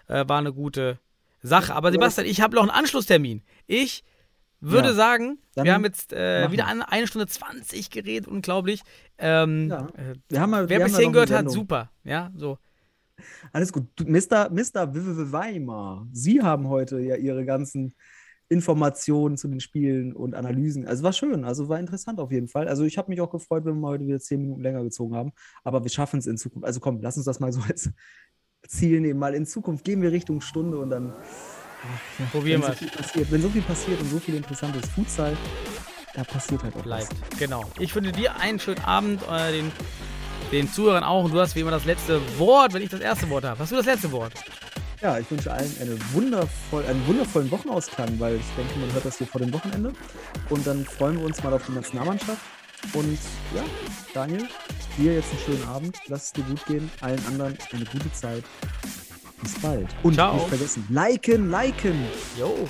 Äh, war eine gute Sache. Aber Sebastian, ich habe noch einen Anschlusstermin. Ich würde Ja, sagen, dann wir haben jetzt äh, wieder an, eine Stunde 20 geredet, unglaublich. Ähm, Ja. äh, Wir haben mal, wer wir bis haben ja hierhin gehört hat, super. Ja, so. Alles gut. Mr. Mr. Weimar, Sie haben heute ja Ihre ganzen Informationen zu den Spielen und Analysen. Also war schön, also war interessant auf jeden Fall. Also ich habe mich auch gefreut, wenn wir heute wieder zehn Minuten länger gezogen haben. Aber wir schaffen es in Zukunft. Also komm, lass uns das mal so als Ziel nehmen. Mal in Zukunft gehen wir Richtung Stunde und dann ach, ja, Probieren wenn wir so viel passiert. Wenn so viel passiert und so viel interessantes Futsal, da passiert halt auch bleibt. was. Genau. Ich wünsche dir einen schönen Abend, äh, den, den Zuhörern auch. Und du hast wie immer das letzte Wort, wenn ich das erste Wort habe. Hast du das letzte Wort? Ja, ich wünsche allen eine wundervoll, einen wundervollen Wochenausklang, weil ich denke, man hört das hier vor dem Wochenende. Und dann freuen wir uns mal auf die Nationalmannschaft. Und ja, Daniel, dir jetzt einen schönen Abend. Lass es dir gut gehen. Allen anderen eine gute Zeit. Bis bald. Und Ciao. nicht vergessen, liken, liken. Jo.